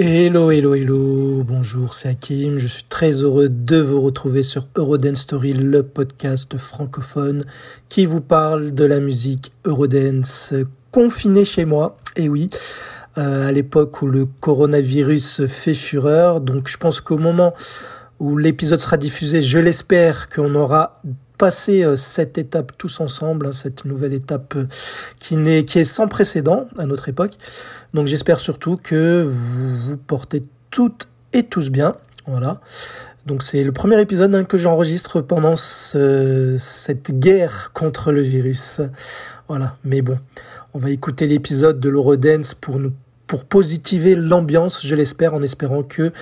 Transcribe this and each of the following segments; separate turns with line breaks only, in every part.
Hello, hello, hello, bonjour, c'est Hakim. Je suis très heureux de vous retrouver sur Eurodance Story, le podcast francophone qui vous parle de la musique Eurodance confiné chez moi. Et oui, euh, à l'époque où le coronavirus fait fureur. Donc je pense qu'au moment où l'épisode sera diffusé, je l'espère qu'on aura passé euh, cette étape tous ensemble, hein, cette nouvelle étape euh, qui, n'est, qui est sans précédent à notre époque. Donc j'espère surtout que vous vous portez toutes et tous bien. Voilà. Donc c'est le premier épisode hein, que j'enregistre pendant cette guerre contre le virus. Voilà. Mais bon, on va écouter l'épisode de l'Eurodance pour nous pour positiver l'ambiance, je l'espère, en espérant que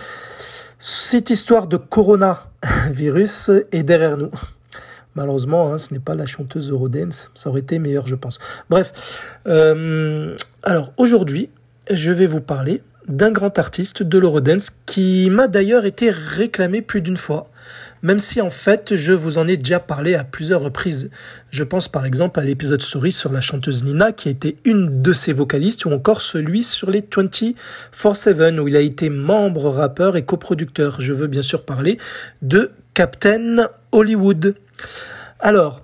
cette histoire de coronavirus est derrière nous. Malheureusement, hein, ce n'est pas la chanteuse Eurodance. Ça aurait été meilleur, je pense. Bref. Euh, alors, aujourd'hui, je vais vous parler d'un grand artiste de l'Eurodance qui m'a d'ailleurs été réclamé plus d'une fois même si en fait je vous en ai déjà parlé à plusieurs reprises. Je pense par exemple à l'épisode Story sur la chanteuse Nina qui a été une de ses vocalistes ou encore celui sur les 24-7 où il a été membre, rappeur et coproducteur. Je veux bien sûr parler de Captain Hollywood. Alors,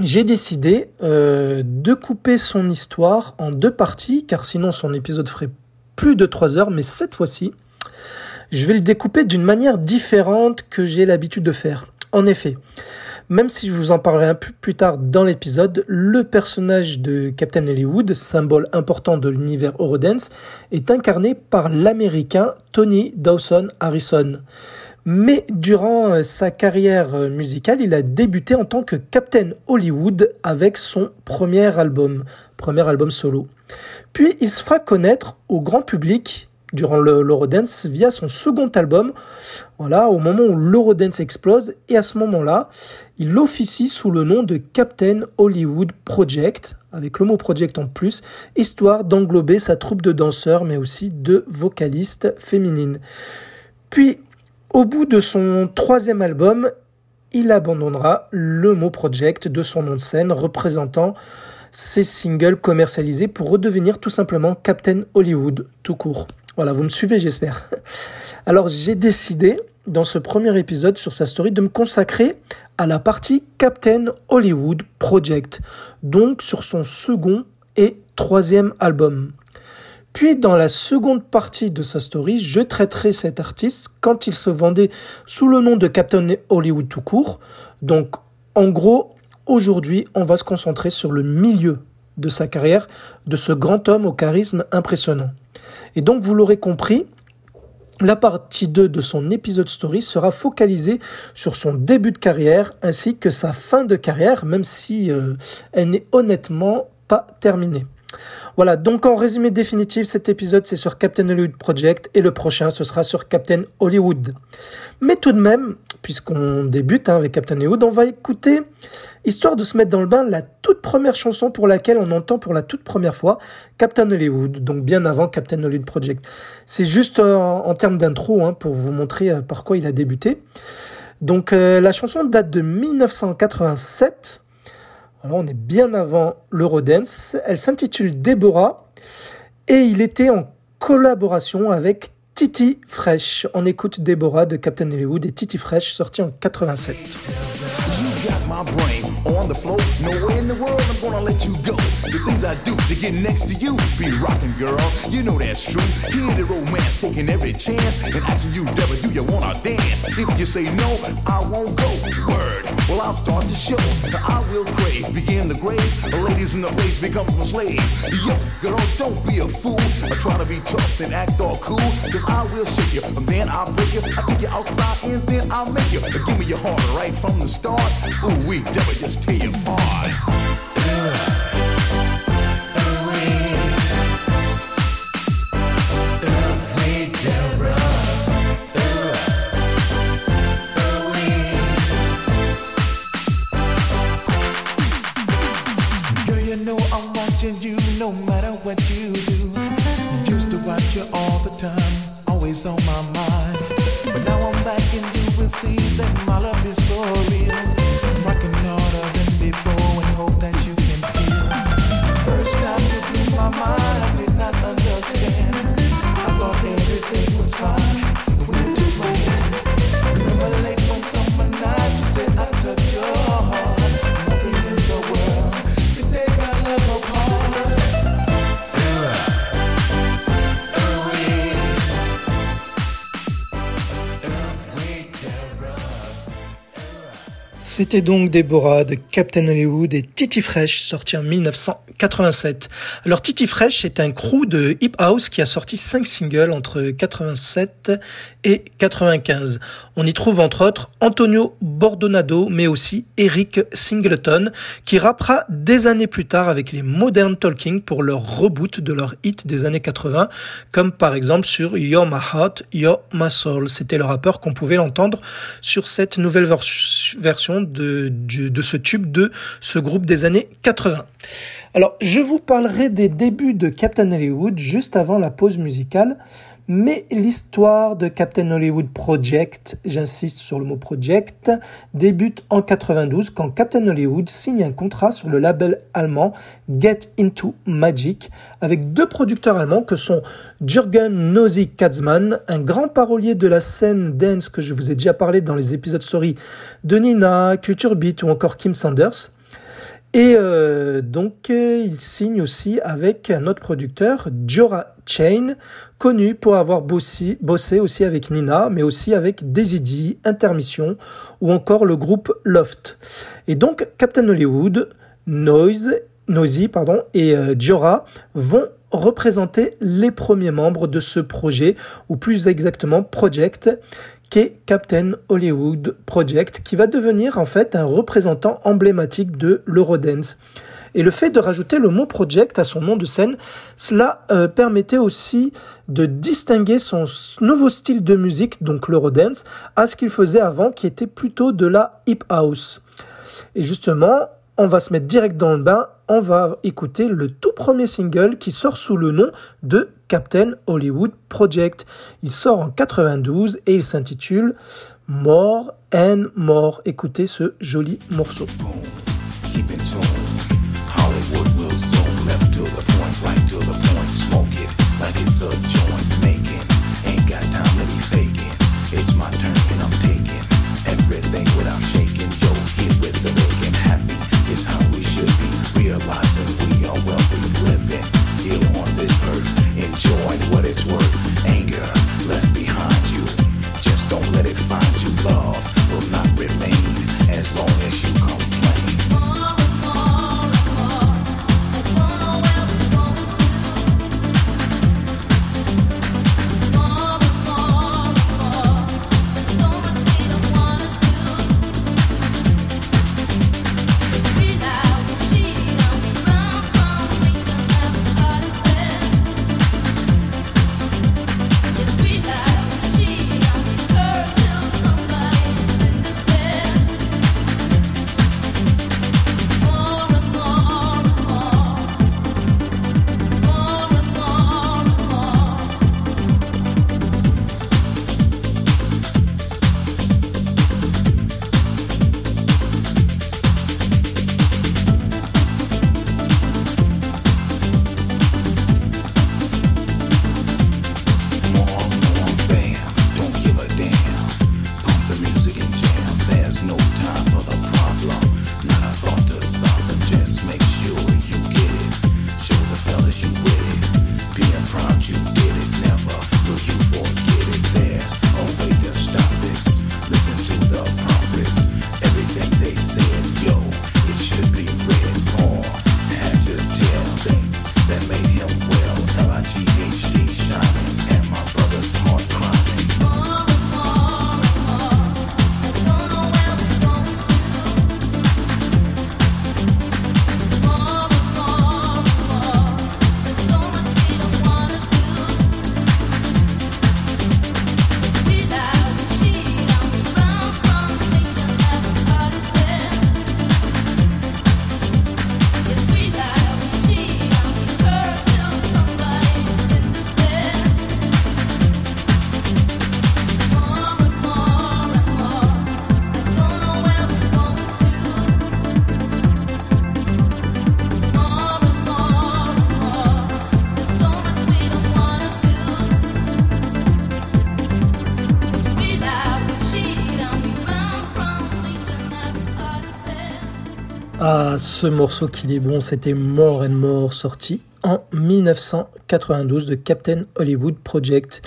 j'ai décidé euh, de couper son histoire en deux parties, car sinon son épisode ferait plus de trois heures, mais cette fois-ci, je vais le découper d'une manière différente que j'ai l'habitude de faire. En effet, même si je vous en parlerai un peu plus tard dans l'épisode, le personnage de Captain Hollywood, symbole important de l'univers Eurodance, est incarné par l'américain Tony Dawson Harrison. Mais durant euh, sa carrière euh, musicale, il a débuté en tant que Captain Hollywood avec son premier album, premier album solo. Puis il se fera connaître au grand public durant l'Eurodance via son second album, voilà, au moment où l'Eurodance explose, et à ce moment-là, il officie sous le nom de Captain Hollywood Project, avec le mot project en plus, histoire d'englober sa troupe de danseurs, mais aussi de vocalistes féminines. Puis, au bout de son troisième album, il abandonnera le mot project de son nom de scène, représentant ses singles commercialisés pour redevenir tout simplement Captain Hollywood, tout court. Voilà, vous me suivez, j'espère. Alors, j'ai décidé, dans ce premier épisode sur sa story, de me consacrer à la partie Captain Hollywood Project, donc sur son second et troisième album. Puis dans la seconde partie de sa story, je traiterai cet artiste quand il se vendait sous le nom de Captain Hollywood tout court. Donc en gros, aujourd'hui, on va se concentrer sur le milieu de sa carrière, de ce grand homme au charisme impressionnant. Et donc, vous l'aurez compris, la partie 2 de son épisode story sera focalisée sur son début de carrière ainsi que sa fin de carrière, même si euh, elle n'est honnêtement pas terminée. Voilà, donc en résumé définitif, cet épisode c'est sur Captain Hollywood Project et le prochain ce sera sur Captain Hollywood. Mais tout de même, puisqu'on débute hein, avec Captain Hollywood, on va écouter, histoire de se mettre dans le bain, la toute première chanson pour laquelle on entend pour la toute première fois Captain Hollywood, donc bien avant Captain Hollywood Project. C'est juste euh, en, termes d'intro hein, pour vous montrer euh, par quoi il a débuté. Donc euh, la chanson date de 1987. Alors on est bien avant l'Eurodance. Elle s'intitule Deborah et il était en collaboration avec Titi Fresh. On écoute Deborah de Captain Hollywood et Titi Fresh sorti en 87. on the floor. Nowhere in the world I'm gonna let you go. The things I do to get next to you. Be rocking, girl. You know that's true. Here the romance, taking every chance. And asking you, never do you wanna dance? If you say no, I won't go. Word. Well, I'll start the show. I will crave, begin the grave. The ladies in the place becomes my slave. Yo, girl, don't be a fool. I try to be tough and act all cool. Cause I will shake you, and then I'll break you. I take you outside and then I'll make you. Give me your heart right from the start. Ooh, we never just tear you apart. Time, always on my mind. But now I'm back and you will see that my love is for C'était donc Déborah de Captain Hollywood et Titi Fresh sorti en 1987. Alors Titi Fresh est un crew de hip house qui a sorti cinq singles entre 87 et 95. On y trouve entre autres Antonio Bordonado mais aussi Eric Singleton qui rappera des années plus tard avec les Modern Talking pour leur reboot de leur hit des années 80 comme par exemple sur You're My Heart, You're My Soul. C'était le rappeur qu'on pouvait l'entendre sur cette nouvelle version de, ce tube de ce groupe des années 80. Alors, je vous parlerai des débuts de Captain Hollywood juste avant la pause musicale. Mais l'histoire de Captain Hollywood Project, j'insiste sur le mot project, débute en 92 quand Captain Hollywood signe un contrat sur le label allemand Get Into Magic avec deux producteurs allemands que sont Jürgen Nozy Katzmann, un grand parolier de la scène dance que je vous ai déjà parlé dans les épisodes story de Nina, Culture Beat ou encore Kim Sanders, et euh, donc, euh, il signe aussi avec un autre producteur, Jora Chain, connu pour avoir bossé, aussi avec Nina, mais aussi avec Daisy Intermission ou encore le groupe Loft. Et donc, Captain Hollywood, Noise, Noisy pardon, et euh, Jora vont représenter les premiers membres de ce projet, ou plus exactement Project, Captain Hollywood Project, qui va devenir en fait un représentant emblématique de l'Eurodance. Et le fait de rajouter le mot project à son nom de scène, cela euh, permettait aussi de distinguer son nouveau style de musique, donc l'Eurodance, à ce qu'il faisait avant, qui était plutôt de la hip house. Et justement, on va se mettre direct dans le bain, on va écouter le tout premier single qui sort sous le nom de Captain Hollywood Project. Il sort en 92 et il s'intitule More and More. Écoutez ce joli morceau. Ce morceau qu'il est bon, c'était More and More sorti en 1992 de Captain Hollywood Project.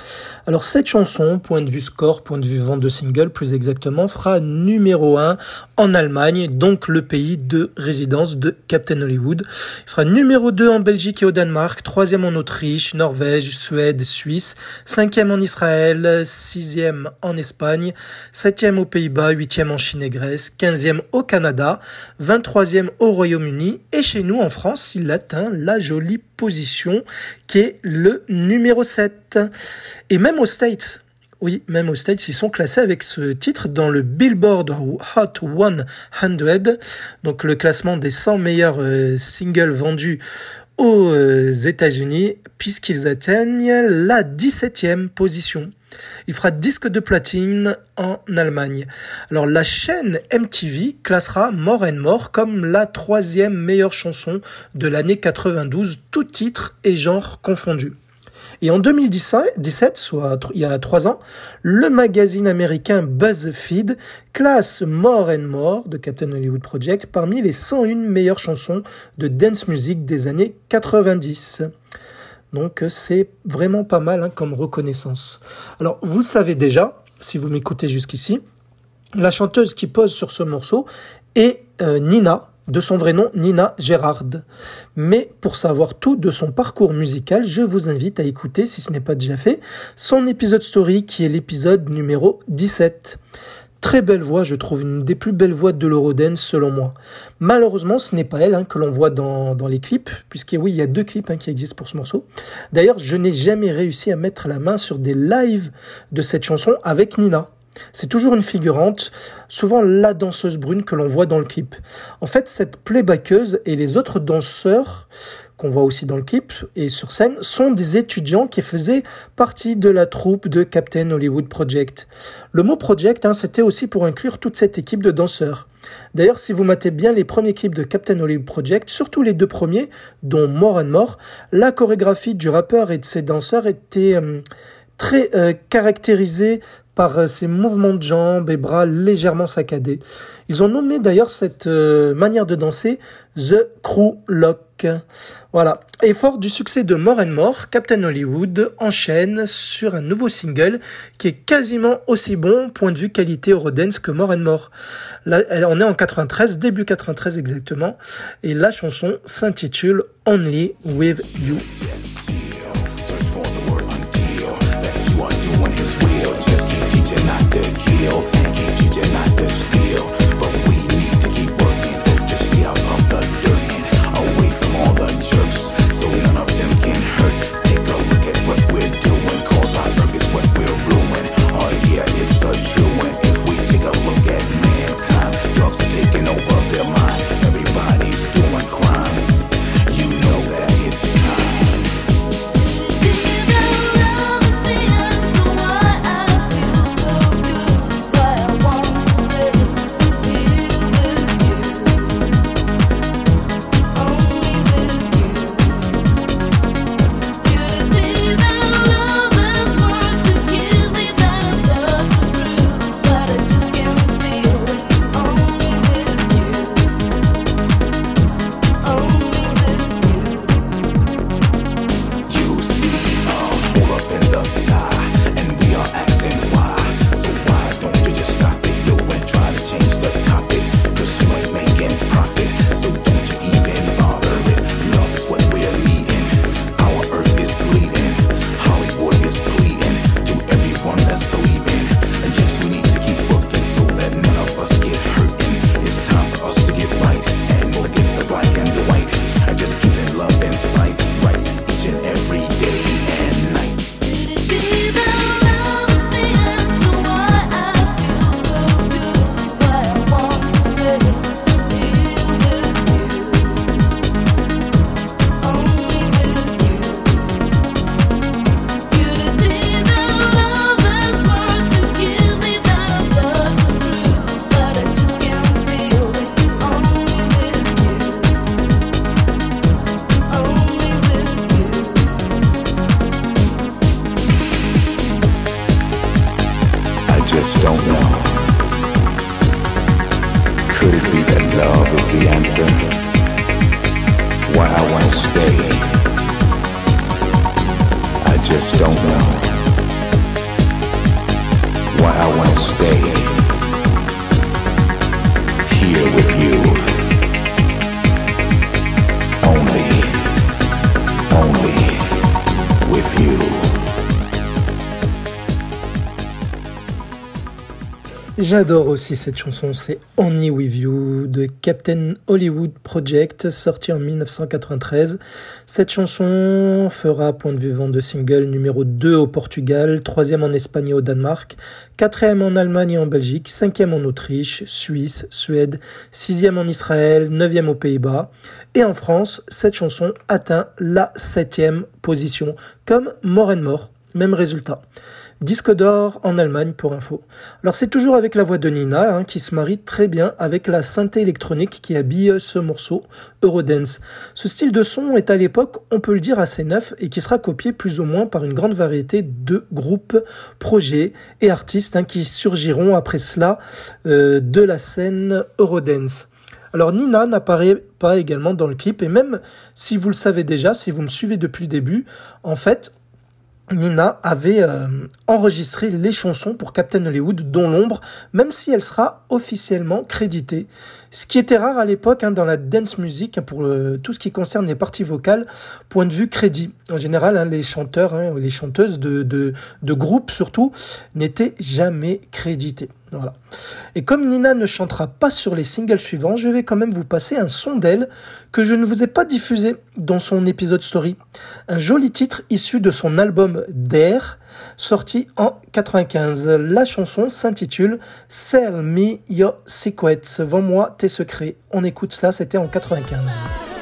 Alors cette chanson, point de vue score, point de vue vente de single plus exactement, fera numéro 1 en Allemagne, donc le pays de résidence de Captain Hollywood. Il fera numéro 2 en Belgique et au Danemark, troisième en Autriche, Norvège, Suède, Suisse, cinquième en Israël, sixième en Espagne, septième aux Pays-Bas, huitième en Chine et Grèce, quinzième au Canada, 23e au Royaume-Uni et chez nous en France, il atteint la jolie position qui est le numéro 7. Et même aux States, oui, même aux States, ils sont classés avec ce titre dans le Billboard Hot 100, donc le classement des 100 meilleurs euh, singles vendus aux euh, États-Unis, puisqu'ils atteignent la 17e position. Il fera disque de platine en Allemagne. Alors la chaîne MTV classera More and More comme la troisième meilleure chanson de l'année 92, tout titre et genre confondus. Et en 2017, soit il y a trois ans, le magazine américain BuzzFeed classe More and More de Captain Hollywood Project parmi les 101 meilleures chansons de dance music des années 90. Donc c'est vraiment pas mal hein, comme reconnaissance. Alors vous le savez déjà, si vous m'écoutez jusqu'ici, la chanteuse qui pose sur ce morceau est euh, Nina, de son vrai nom Nina Gérard. Mais pour savoir tout de son parcours musical, je vous invite à écouter, si ce n'est pas déjà fait, son épisode story qui est l'épisode numéro 17. Très belle voix, je trouve une des plus belles voix de l'Eurodance selon moi. Malheureusement, ce n'est pas elle hein, que l'on voit dans, dans, les clips, puisque oui, il y a deux clips hein, qui existent pour ce morceau. D'ailleurs, je n'ai jamais réussi à mettre la main sur des lives de cette chanson avec Nina. C'est toujours une figurante, souvent la danseuse brune que l'on voit dans le clip. En fait, cette playbackeuse et les autres danseurs qu'on voit aussi dans le clip et sur scène, sont des étudiants qui faisaient partie de la troupe de Captain Hollywood Project. Le mot project, hein, c'était aussi pour inclure toute cette équipe de danseurs. D'ailleurs, si vous matez bien les premiers clips de Captain Hollywood Project, surtout les deux premiers, dont More and More, la chorégraphie du rappeur et de ses danseurs était euh, très euh, caractérisée par euh, ses mouvements de jambes et bras légèrement saccadés. Ils ont nommé d'ailleurs cette euh, manière de danser The Crew Lock. Voilà. Et fort du succès de More and More, Captain Hollywood enchaîne sur un nouveau single qui est quasiment aussi bon point de vue qualité Eurodance que More and More. Là, on est en 93, début 93 exactement, et la chanson s'intitule Only With You. feel and can't you deny this?
Love is the answer. Why I wanna stay I just don't know why I want to stay here with you. Only, only with you.
J'adore aussi cette chanson, c'est Only With You de Captain Hollywood Project, sorti en 1993. Cette chanson fera point de vue vente de single numéro 2 au Portugal, troisième en Espagne et au Danemark, quatrième en Allemagne et en Belgique, cinquième en Autriche, Suisse, Suède, sixième en Israël, neuvième aux Pays-Bas. Et en France, cette chanson atteint la septième position, comme More and More, même résultat. Disque d'or en Allemagne pour info. Alors c'est toujours avec la voix de Nina hein, qui se marie très bien avec la synthé électronique qui habille ce morceau Eurodance. Ce style de son est à l'époque, on peut le dire, assez neuf et qui sera copié plus ou moins par une grande variété de groupes, projets et artistes hein, qui surgiront après cela euh, de la scène Eurodance. Alors Nina n'apparaît pas également dans le clip et même si vous le savez déjà, si vous me suivez depuis le début, en fait, Nina avait euh, enregistré les chansons pour Captain Hollywood, dont l'ombre, même si elle sera officiellement créditée. Ce qui était rare à l'époque hein, dans la dance music, pour tout ce qui concerne les parties vocales, point de vue crédit. En général, hein, les chanteurs, hein, les chanteuses de groupes surtout, n'étaient jamais crédités. Voilà. Et comme Nina ne chantera pas sur les singles suivants, je vais quand même vous passer un son d'elle que je ne vous ai pas diffusé dans son épisode story. Un joli titre issu de son album Dare, sorti en 95. La chanson s'intitule Sell Me Your Secrets. Vends-moi tes secrets. On écoute cela, c'était en 95.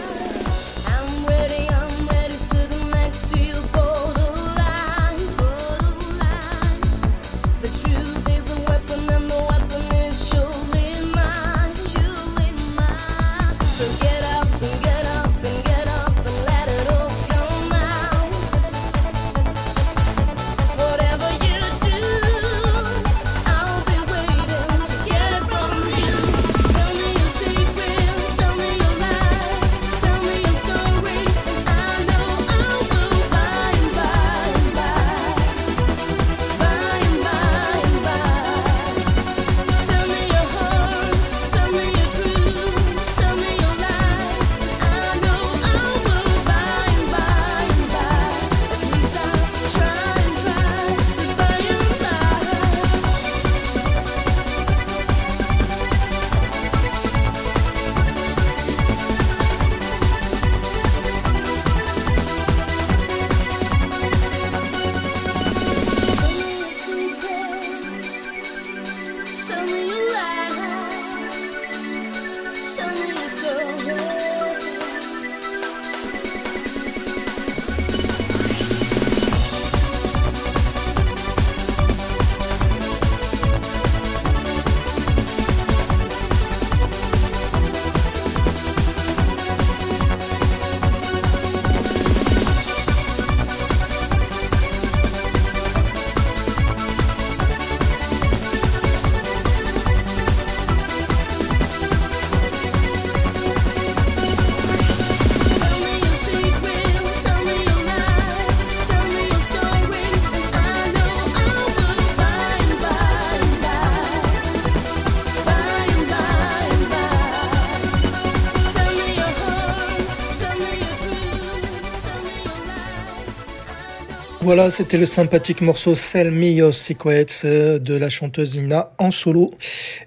Voilà, c'était le sympathique morceau Sell Me Your Secrets euh, de la chanteuse Nina en solo.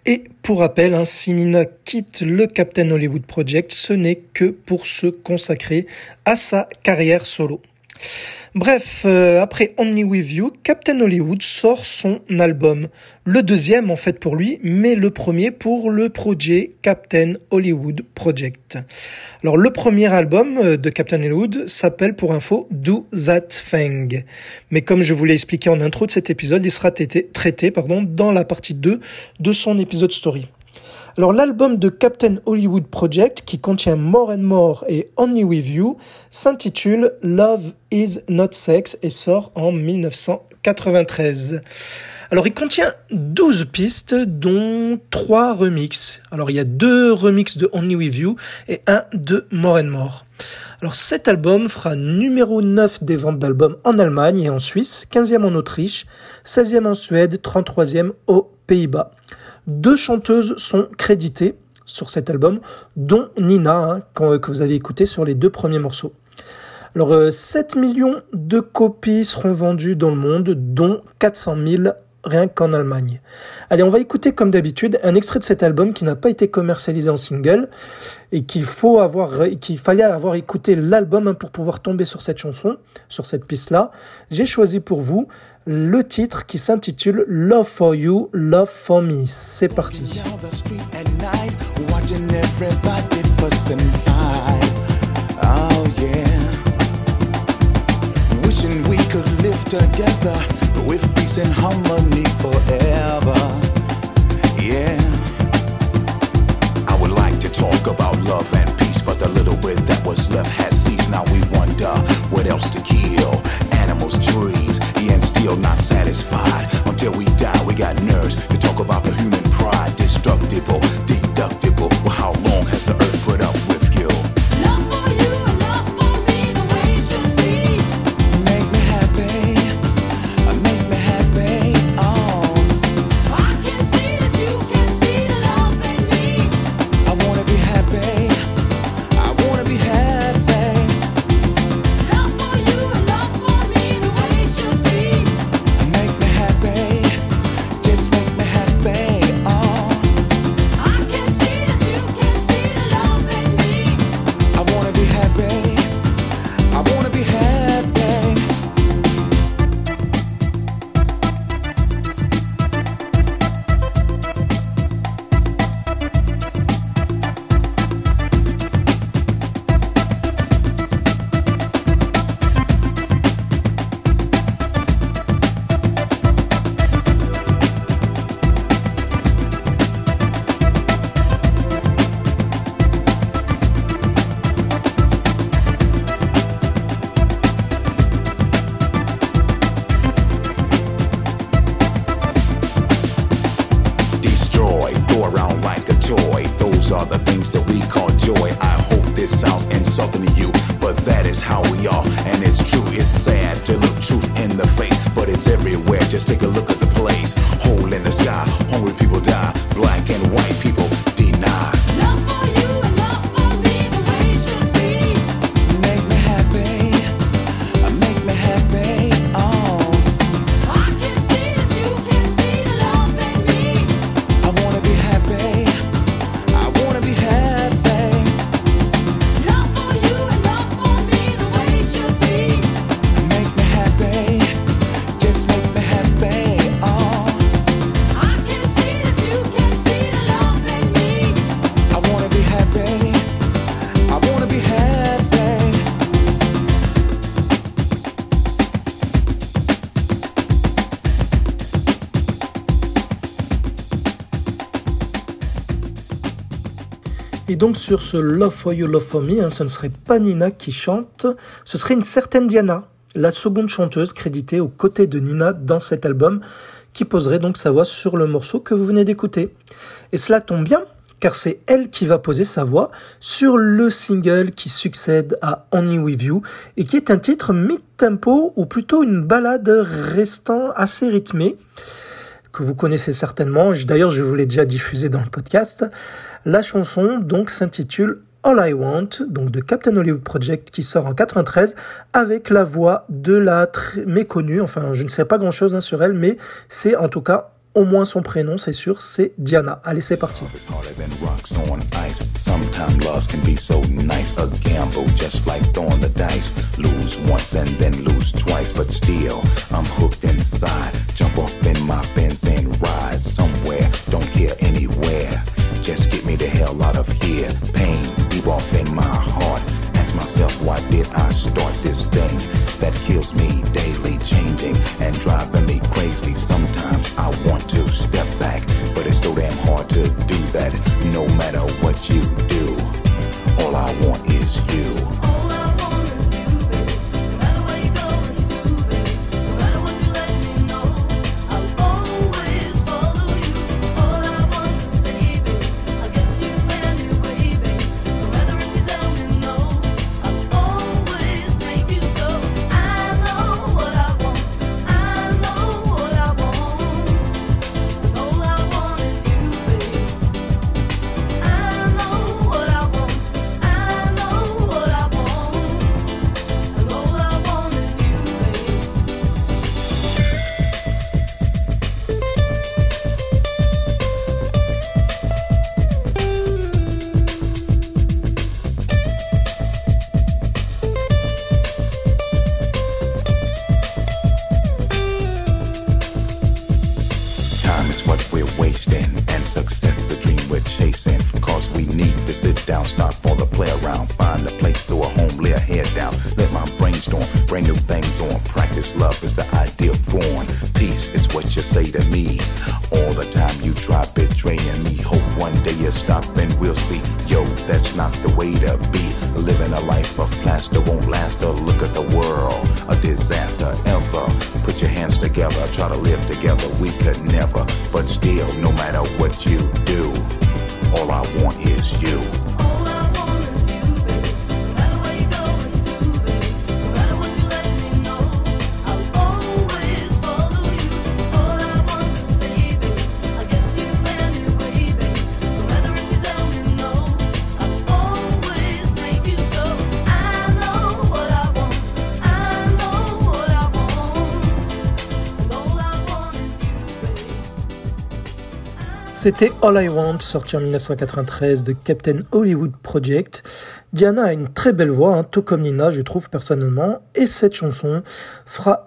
Et pour rappel, hein, si Nina quitte le Captain Hollywood Project, ce n'est que pour se consacrer à sa carrière solo. Bref, euh, après Only With You, Captain Hollywood sort son album. Le deuxième en fait pour lui, mais le premier pour le projet Captain Hollywood Project. Alors le premier album euh, de Captain Hollywood s'appelle pour info Do That Thing. Mais comme je vous l'ai expliqué en intro de cet épisode, il sera traité, pardon, dans la partie 2 de son épisode story. Alors l'album de Captain Hollywood Project, qui contient More and More et Only With You, s'intitule Love Is Not Sex et sort en 1900 93. Alors il contient 12 pistes dont 3 remixes. Alors il y a deux remixes de Only With You et un de More and More. Alors cet album fera numéro 9 des ventes d'albums en Allemagne et en Suisse, 15e en Autriche, 16e en Suède, 33e aux Pays-Bas. Deux chanteuses sont créditées sur cet album, dont Nina, hein, que vous avez écouté sur les deux premiers morceaux. Alors 7 euh, millions de copies seront vendues dans le monde, dont 400 000 rien qu'en Allemagne. Allez, on va écouter comme d'habitude un extrait de cet album qui n'a pas été commercialisé en single et qu'il faut avoir, qu'il fallait avoir écouté l'album pour pouvoir tomber sur cette chanson, sur cette piste-là. J'ai choisi pour vous le titre qui s'intitule Love for You, Love for Me. C'est parti.
Oh, with peace and harmony forever. Yeah.
I would like to talk about love and peace, but the little bit that was left has ceased. Now we wonder what else to kill. Still not satisfied. Until we die, we got nerves
donc sur ce Love for You, Love for Me, hein, ce ne serait pas Nina qui chante, ce serait une certaine Diana, la seconde chanteuse créditée aux côtés de Nina dans cet album, qui poserait donc sa voix sur le morceau que vous venez d'écouter. Et cela tombe bien, car c'est elle qui va poser sa voix sur le single qui succède à Only With You, et qui est un titre mid-tempo, ou plutôt une balade restant assez rythmée, que vous connaissez certainement. D'ailleurs, je vous l'ai déjà diffusé dans le podcast. La chanson donc s'intitule All I Want, donc de Captain Hollywood Project, qui sort en 93 avec la voix de la très méconnue. Enfin, je ne sais pas grand chose sur elle, mais c'est en tout cas au moins son prénom, c'est sûr, c'est Diana. Allez, c'est parti.
Hell out of here. Pain deep off in my heart. Ask myself, why did I start this thing that kills me daily, changing and driving me crazy? Sometimes I want to step back, but it's so damn hard to do that. No matter what you do, all I want is you.
C'était All I Want, sorti en 1993 de Captain Hollywood Project. Diana a une très belle voix, hein, tout comme Nina, je trouve personnellement, et cette chanson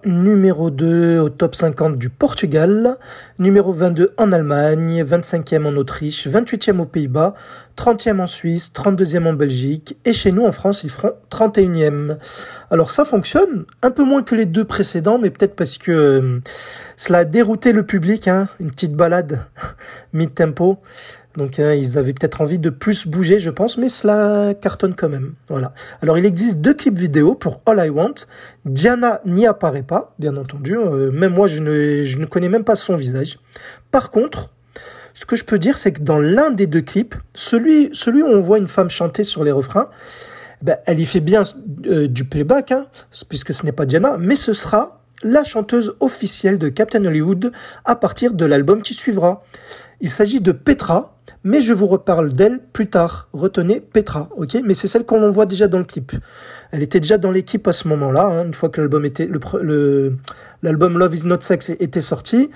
numéro 2 au top 50 du Portugal, numéro 22 en Allemagne, 25e en Autriche, 28e aux Pays-Bas, 30e en Suisse, 32e en Belgique, et chez nous en France, ils feront 31e. Alors ça fonctionne, un peu moins que les deux précédents, mais peut-être parce que euh, cela a dérouté le public, hein, une petite balade mid-tempo. Donc hein, ils avaient peut-être envie de plus bouger, je pense, mais cela cartonne quand même. Voilà. Alors il existe deux clips vidéo pour All I Want. Diana n'y apparaît pas, bien entendu. Euh, même moi, je ne, connais même pas son visage. Par contre, ce que je peux dire, c'est que dans l'un des deux clips, celui, celui où on voit une femme chanter sur les refrains, ben, elle y fait bien euh, du playback, hein, puisque ce n'est pas Diana, mais ce sera la chanteuse officielle de Captain Hollywood à partir de l'album qui suivra. Il s'agit de Petra, mais je vous reparle d'elle plus tard. Retenez Petra, ok? Mais c'est celle qu'on voit déjà dans le clip. Elle était déjà dans l'équipe à ce moment-là, hein, une fois que l'album était le l'album Love Is Not Sex était sorti.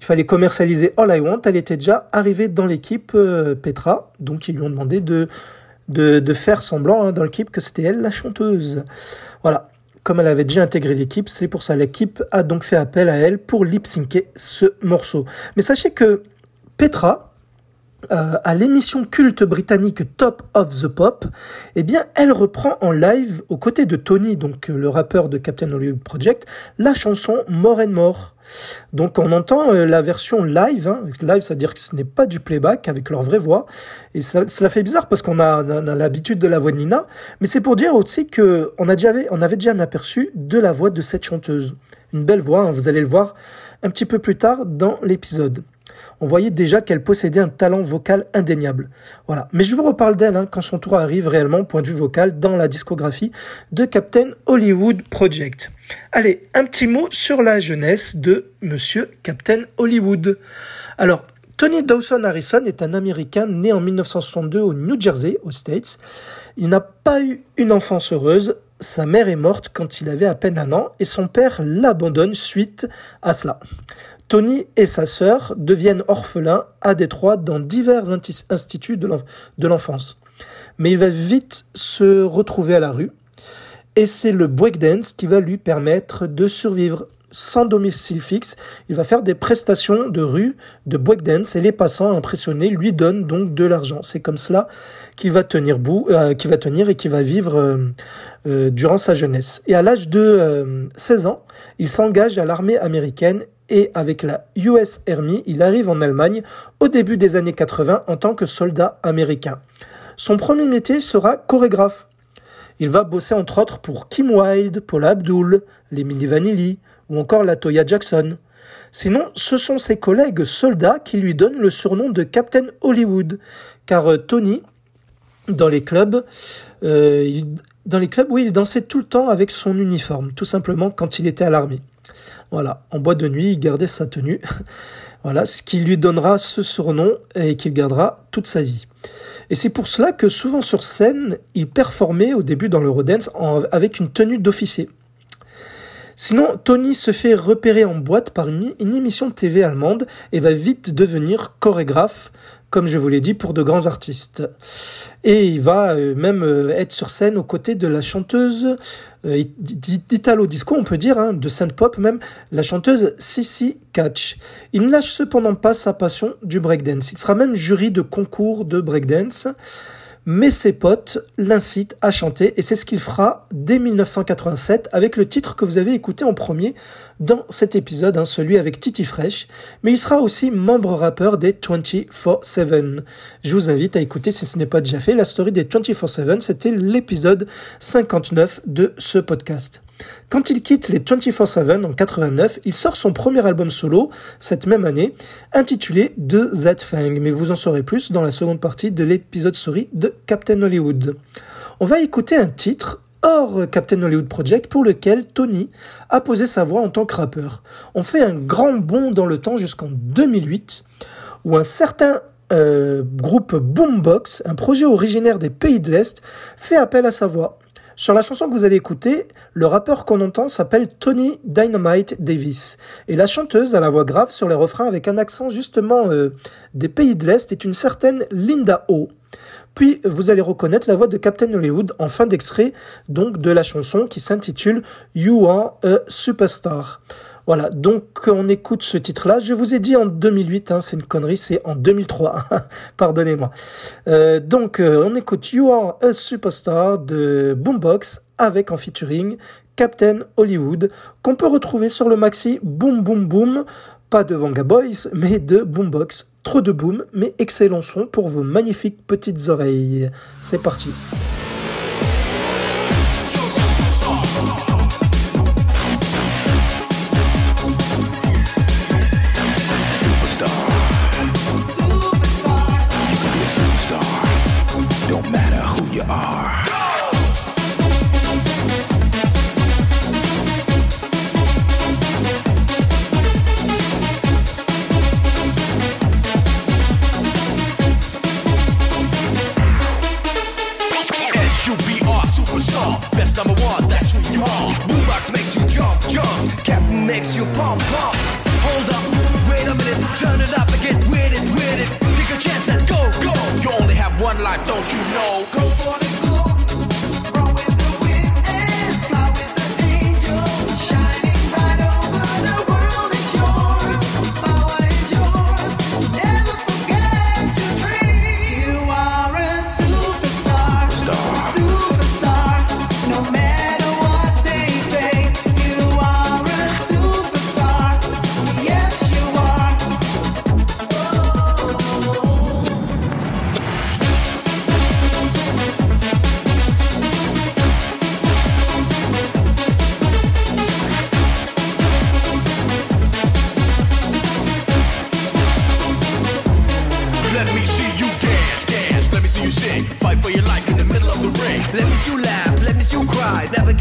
Il fallait commercialiser All I Want. Elle était déjà arrivée dans l'équipe euh, Petra, donc ils lui ont demandé de de, de faire semblant hein, dans le clip que c'était elle la chanteuse. Voilà. Comme elle avait déjà intégré l'équipe, c'est pour ça l'équipe a donc fait appel à elle pour lip-syncer ce morceau. Mais sachez que Petra, euh, à l'émission culte britannique Top of the Pop, eh bien, elle reprend en live, aux côtés de Tony, donc euh, le rappeur de Captain Hollywood Project, la chanson More and More. Donc, on entend euh, la version live. Hein. Live, c'est-à-dire que ce n'est pas du playback avec leur vraie voix. Et ça, cela fait bizarre parce qu'on a, a l'habitude de la voix de Nina. Mais c'est pour dire aussi que on a déjà, on avait déjà un aperçu de la voix de cette chanteuse. Une belle voix, hein, vous allez le voir un petit peu plus tard dans l'épisode on voyait déjà qu'elle possédait un talent vocal indéniable. Voilà. Mais je vous reparle d'elle hein, quand son tour arrive réellement, point de vue vocal, dans la discographie de Captain Hollywood Project. Allez, un petit mot sur la jeunesse de Monsieur Captain Hollywood. Alors, Tony Dawson Harrison est un Américain né en 1962 au New Jersey, aux States. Il n'a pas eu une enfance heureuse. Sa mère est morte quand il avait à peine un an et son père l'abandonne suite à cela. Tony et sa sœur deviennent orphelins à Détroit dans divers instituts de l'enf- de l'enfance. Mais il va vite se retrouver à la rue et c'est le breakdance qui va lui permettre de survivre sans domicile fixe. Il va faire des prestations de rue de breakdance et les passants impressionnés lui donnent donc de l'argent. C'est comme cela qu'il va tenir euh, va tenir et qu'il va vivre euh, euh, durant sa jeunesse. Et à l'âge de euh, 16 ans, il s'engage à l'armée américaine et avec la US Army, il arrive en Allemagne au début des années 80 en tant que soldat américain. Son premier métier sera chorégraphe. Il va bosser entre autres pour Kim Wilde, Paula Abdul, les Milli Vanilli ou encore la Toya Jackson. Sinon, ce sont ses collègues soldats qui lui donnent le surnom de Captain Hollywood, car euh, Tony, dans les clubs, euh, dans les clubs, oui, il dansait tout le temps avec son uniforme, tout simplement quand il était à l'armée. Voilà, en boîte de nuit, il gardait sa tenue. voilà, ce qui lui donnera ce surnom et qu'il gardera toute sa vie. Et c'est pour cela que souvent sur scène, il performait au début dans l'Eurodance avec une tenue d'officier. Sinon, Tony se fait repérer en boîte par une, une émission TV allemande et va vite devenir chorégraphe, comme je vous l'ai dit, pour de grands artistes. Et il va euh, même euh, être sur scène aux côtés de la chanteuse euh, d'Italo Disco, on peut dire, hein, de synth pop même, la chanteuse Sissy Catch. Il ne lâche cependant pas sa passion du breakdance. Il sera même jury de concours de breakdance. Mais ses potes l'incitent à chanter et c'est ce qu'il fera dès 1987 avec le titre que vous avez écouté en premier dans cet épisode, hein, celui avec Titi Fresh, mais il sera aussi membre rappeur des 24-7. Je vous invite à écouter si ce n'est pas déjà fait la story des 24-7, c'était l'épisode 59 de ce podcast. Quand il quitte les 24-7 en 89, il sort son premier album solo cette même année, intitulé The Z Fang, mais vous en saurez plus dans la seconde partie de l'épisode story de Captain Hollywood. On va écouter un titre hors Captain Hollywood Project pour lequel Tony a posé sa voix en tant que rappeur. On fait un grand bond dans le temps jusqu'en 2008 où un certain euh, groupe Boombox, un projet originaire des pays de l'Est, fait appel à sa voix. Sur la chanson que vous allez écouter, le rappeur qu'on entend s'appelle Tony Dynamite Davis. Et la chanteuse a la voix grave sur les refrains avec un accent justement euh, des pays de l'Est est une certaine Linda O. Puis vous allez reconnaître la voix de Captain Hollywood en fin d'extrait donc de la chanson qui s'intitule You Are a Superstar. Voilà, donc on écoute ce titre-là. Je vous ai dit en 2008, hein, c'est une connerie, c'est en 2003. Pardonnez-moi. Euh, donc euh, on écoute You Are a Superstar de Boombox avec en featuring Captain Hollywood qu'on peut retrouver sur le maxi Boom Boom Boom, pas de Vanga Boys, mais de Boombox. Trop de boom, mais excellent son pour vos magnifiques petites oreilles. C'est parti.
Jump. Captain makes you pump, pump. Hold up, wait a minute, turn it up and get with it, with it. Take a chance and go, go. You only have one life, don't you know? Go for the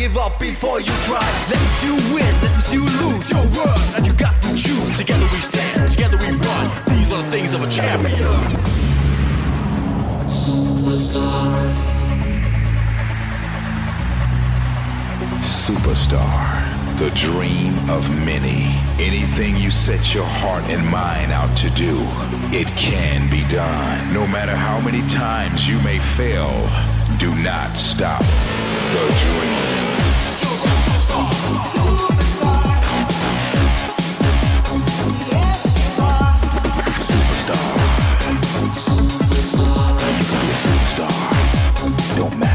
give up before you try. Let me see you win. Let me see you lose. Your word, and you got to choose. Together we stand. Together we run. These are the things of a champion.
Superstar, the dream of many. Anything you set your heart and mind out to do, it can be done. No matter how many times you may fail, do not stop the dream. Superstar. You can be a superstar. Don't matter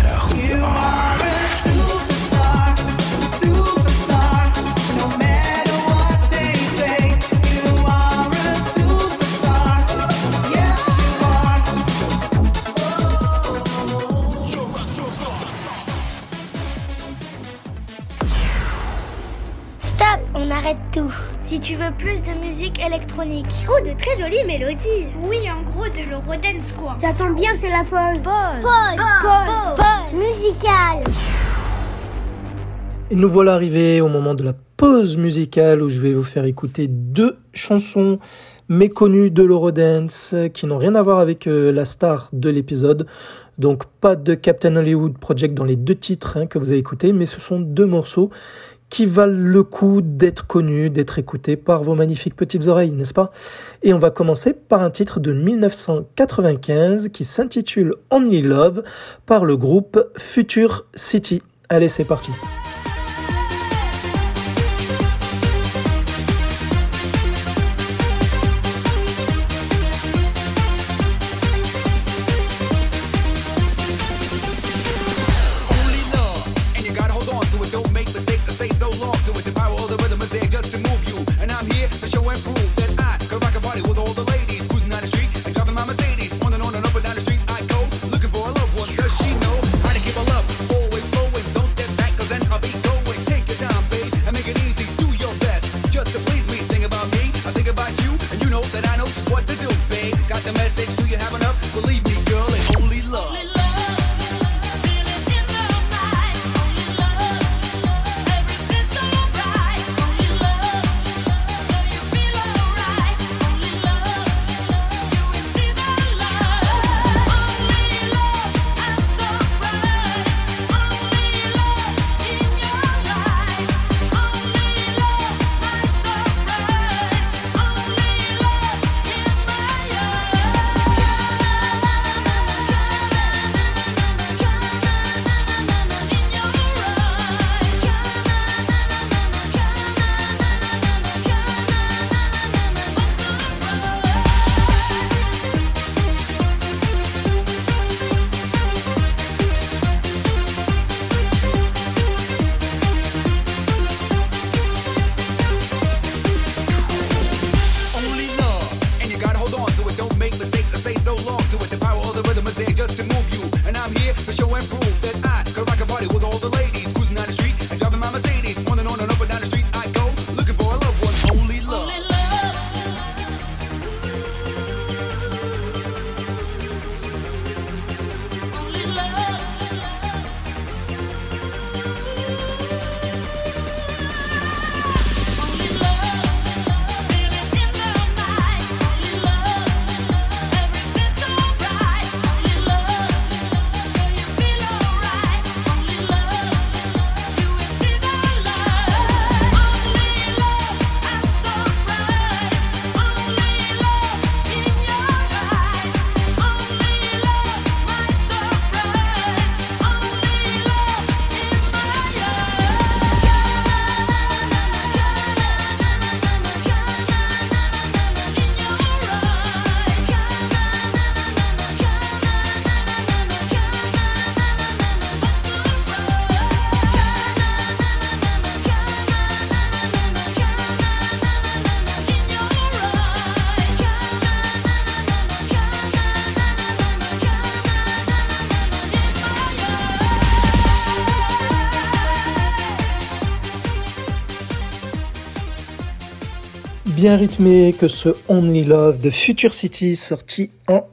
Plus de musique électronique.
Oh, de très jolies mélodies. Oui, en gros, de l'eurodance, quoi.
Ça tombe bien, c'est la pause. Pause. Pause. Pause. Pause. Musicale.
Et nous voilà arrivés au moment de la pause musicale où je vais vous faire écouter deux chansons méconnues de l'Eurodance qui n'ont rien à voir avec euh, la star de l'épisode. Donc pas de Captain Hollywood Project dans les deux titres hein, que vous avez écoutés, mais ce sont deux morceaux qui valent le coup d'être connus, d'être écoutés par vos magnifiques petites oreilles, n'est-ce pas? Et on va commencer par un titre de 1995 qui s'intitule Only Love par le groupe Future City. Allez, c'est parti. Bien rythmé que ce Only Love de Future City sorti en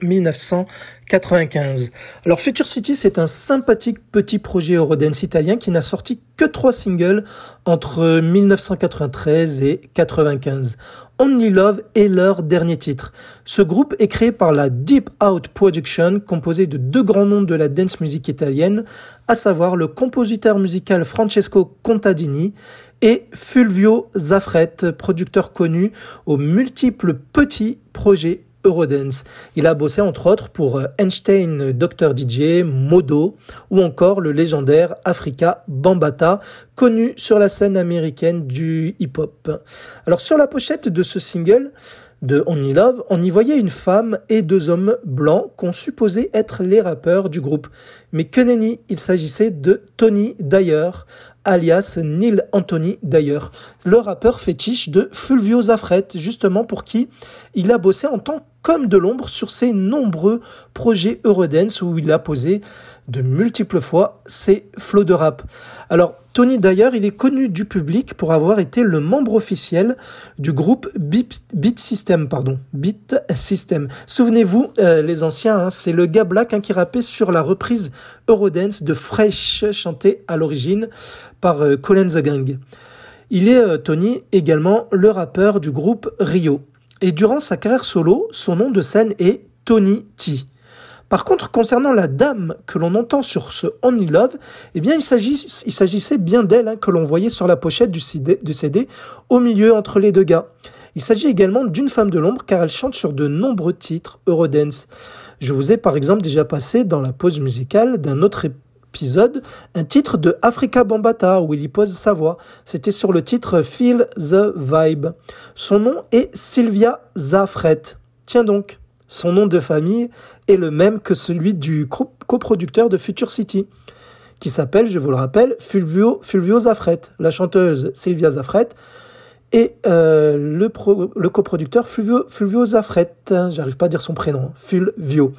1995. Alors Future City c'est un sympathique petit projet Eurodance italien qui n'a sorti que trois singles entre 1993 et 95. Only Love est leur dernier titre. Ce groupe est créé par la Deep Out Production composé de deux grands noms de la dance music italienne, à savoir le compositeur musical Francesco Contadini et Fulvio Zaffret, producteur connu aux multiples petits projets Eurodance. Il a bossé entre autres pour euh, Einstein Dr DJ, Modo ou encore le légendaire Africa Bambata, connu sur la scène américaine du hip-hop. Alors sur la pochette de ce single, de Only Love, on y voyait une femme et deux hommes blancs qu'on supposait être les rappeurs du groupe. Mais que nenni, il s'agissait de Tony Dyer, alias Neil Anthony Dyer, le rappeur fétiche de Fulvio Zaffret, justement pour qui il a bossé en tant comme de l'ombre sur ses nombreux projets Eurodance où il a posé de multiples fois ses flots de rap. Alors, Tony d'ailleurs, il est connu du public pour avoir été le membre officiel du groupe Beat, System, pardon, Beat System. Souvenez-vous, euh, les anciens, hein, c'est le gars black hein, qui rappait sur la reprise Eurodance de Fresh, chantée à l'origine par euh, Colin the Gang. Il est, euh, Tony, également le rappeur du groupe Rio. Et durant sa carrière solo, son nom de scène est Tony T. Par contre, concernant la dame que l'on entend sur ce Only Love, eh bien, il s'agissait bien d'elle hein, que l'on voyait sur la pochette du CD, du CD au milieu entre les deux gars. Il s'agit également d'une femme de l'ombre car elle chante sur de nombreux titres Eurodance. Je vous ai par exemple déjà passé dans la pause musicale d'un autre un titre de Africa Bambata où il y pose sa voix. C'était sur le titre Feel the Vibe. Son nom est Sylvia Zaffret. Tiens donc, son nom de famille est le même que celui du co- coproducteur de Future City, qui s'appelle, je vous le rappelle, Fulvio, Fulvio Zaffret. La chanteuse Sylvia Zaffret et euh, le, pro- le coproducteur Fulvio, Fulvio Zaffret. J'arrive pas à dire son prénom, Fulvio.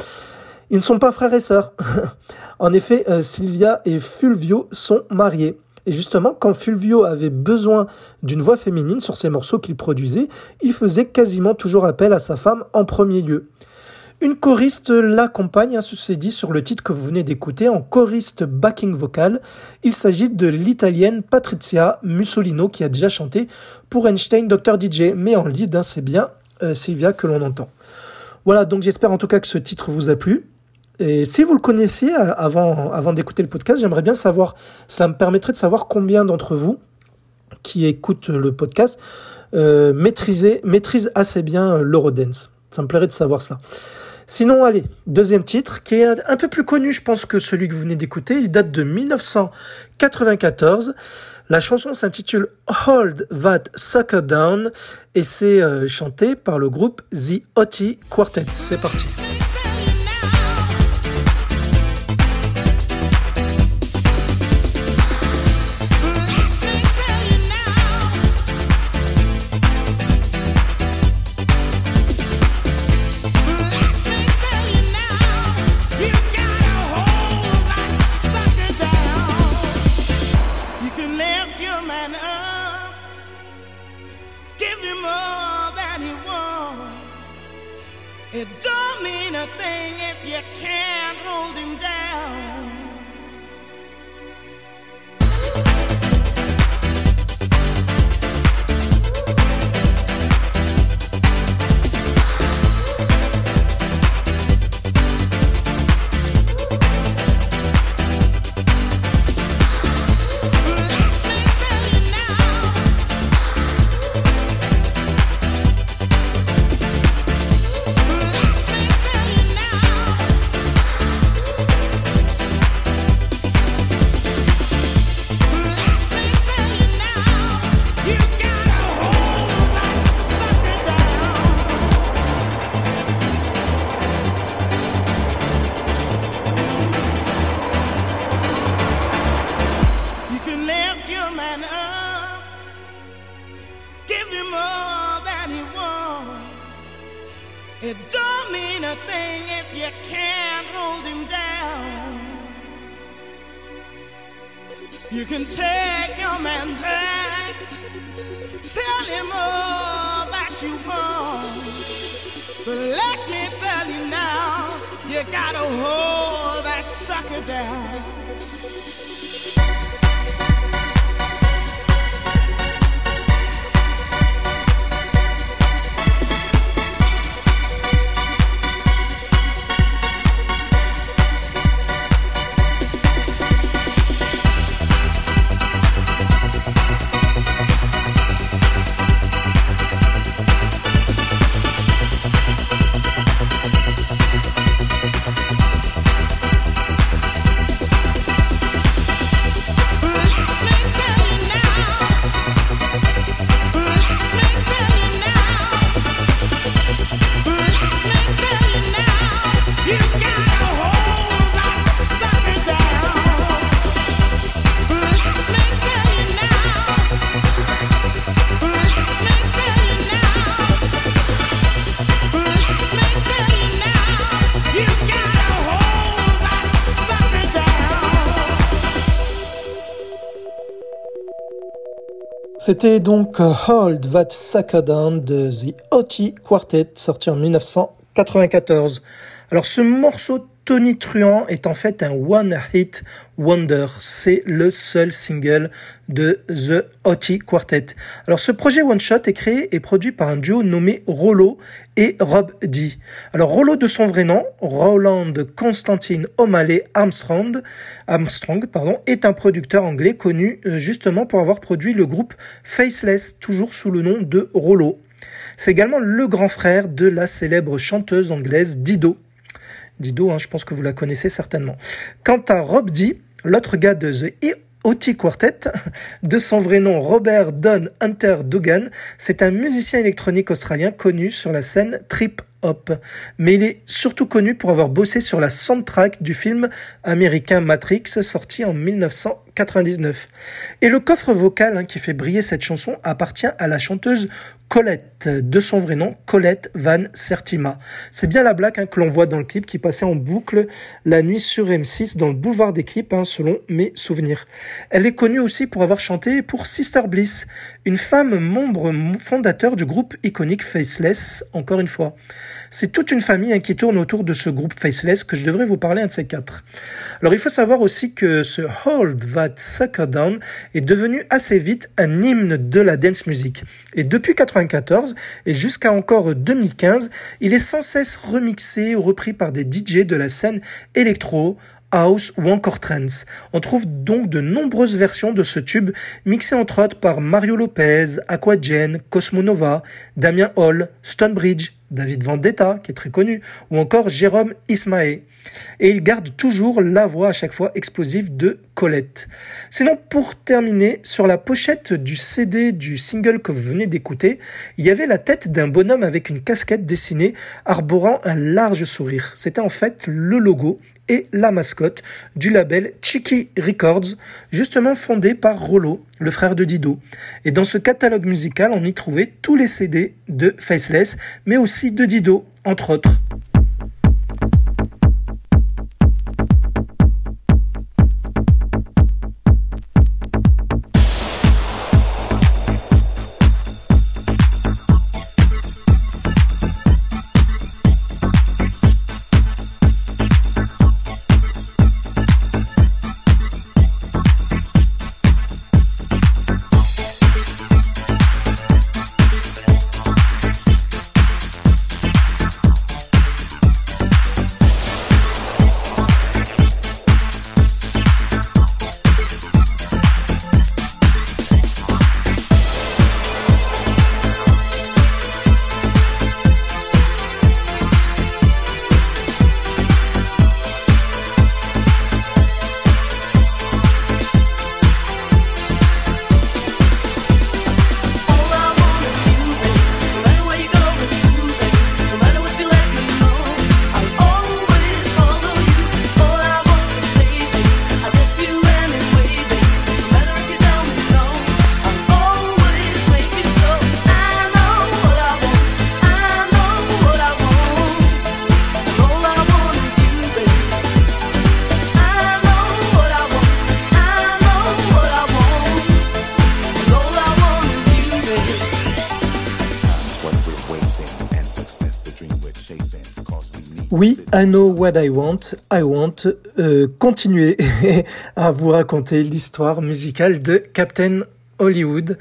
Ils ne sont pas frères et sœurs. en effet, euh, Sylvia et Fulvio sont mariés. Et justement, quand Fulvio avait besoin d'une voix féminine sur ses morceaux qu'il produisait, il faisait quasiment toujours appel à sa femme en premier lieu. Une choriste l'accompagne, hein, ceci dit, sur le titre que vous venez d'écouter, en choriste backing vocal. Il s'agit de l'italienne Patrizia Mussolino qui a déjà chanté pour Einstein Dr DJ, mais en lead, hein, c'est bien euh, Sylvia que l'on entend. Voilà, donc j'espère en tout cas que ce titre vous a plu. Et si vous le connaissiez euh, avant, d'écouter le podcast, j'aimerais bien savoir, cela me permettrait de savoir combien d'entre vous qui écoutent le podcast euh, maîtrisent assez bien l'Eurodance. Ça me plairait de savoir ça. Sinon, allez, deuxième titre, qui est un, peu plus connu, je pense, que celui que vous venez d'écouter. Il date de 1994. La chanson s'intitule Hold That Sucker Down et c'est euh, chanté par le groupe The Hottie Quartet. C'est parti. C'était donc euh, Hold That Sucker Down de The Oti Quartet, sorti en 1994. Alors ce morceau Tony Truant est en fait un One Hit Wonder. C'est le seul single de The Oti Quartet. Alors ce projet One Shot est créé et produit par un duo nommé Rollo et Rob D. Alors Rollo de son vrai nom, Roland Constantine O'Malley Armstrong, Armstrong pardon, est un producteur anglais connu euh, justement pour avoir produit le groupe Faceless, toujours sous le nom de Rollo. C'est également le grand frère de la célèbre chanteuse anglaise Dido. Dido, hein, je pense que vous la connaissez certainement. Quant à Rob D, l'autre gars de The Oti Quartet, de son vrai nom Robert Don Hunter Dugan, c'est un musicien électronique australien connu sur la scène trip hop. Mais il est surtout connu pour avoir bossé sur la soundtrack du film américain Matrix sorti en 1999. Et le coffre vocal hein, qui fait briller cette chanson appartient à la chanteuse Colette, de son vrai nom Colette Van Sertima. C'est bien la blague hein, que l'on voit dans le clip qui passait en boucle la nuit sur M6 dans le boulevard des clips, hein, selon mes souvenirs. Elle est connue aussi pour avoir chanté pour Sister Bliss, une femme membre fondateur du groupe iconique Faceless, encore une fois. C'est toute une famille hein, qui tourne autour de ce groupe Faceless que je devrais vous parler un de ces quatre. Alors il faut savoir aussi que ce Hold That Sucker Down est devenu assez vite un hymne de la dance music. Et depuis 94 et jusqu'à encore 2015, il est sans cesse remixé ou repris par des DJ de la scène électro, house ou encore trance. On trouve donc de nombreuses versions de ce tube mixées entre autres par Mario Lopez, Aquagen, Cosmo Nova, Damien Hall, Stonebridge, David Vendetta, qui est très connu, ou encore Jérôme Ismae. Et il garde toujours la voix à chaque fois explosive de Colette. Sinon, pour terminer, sur la pochette du CD du single que vous venez d'écouter, il y avait la tête d'un bonhomme avec une casquette dessinée arborant un large sourire. C'était en fait le logo et la mascotte du label Cheeky Records, justement fondé par Rollo, le frère de Dido. Et dans ce catalogue musical, on y trouvait tous les CD de Faceless, mais aussi de Dido, entre autres. Oui, I know what I want. I want euh, continuer à vous raconter l'histoire musicale de Captain Hollywood.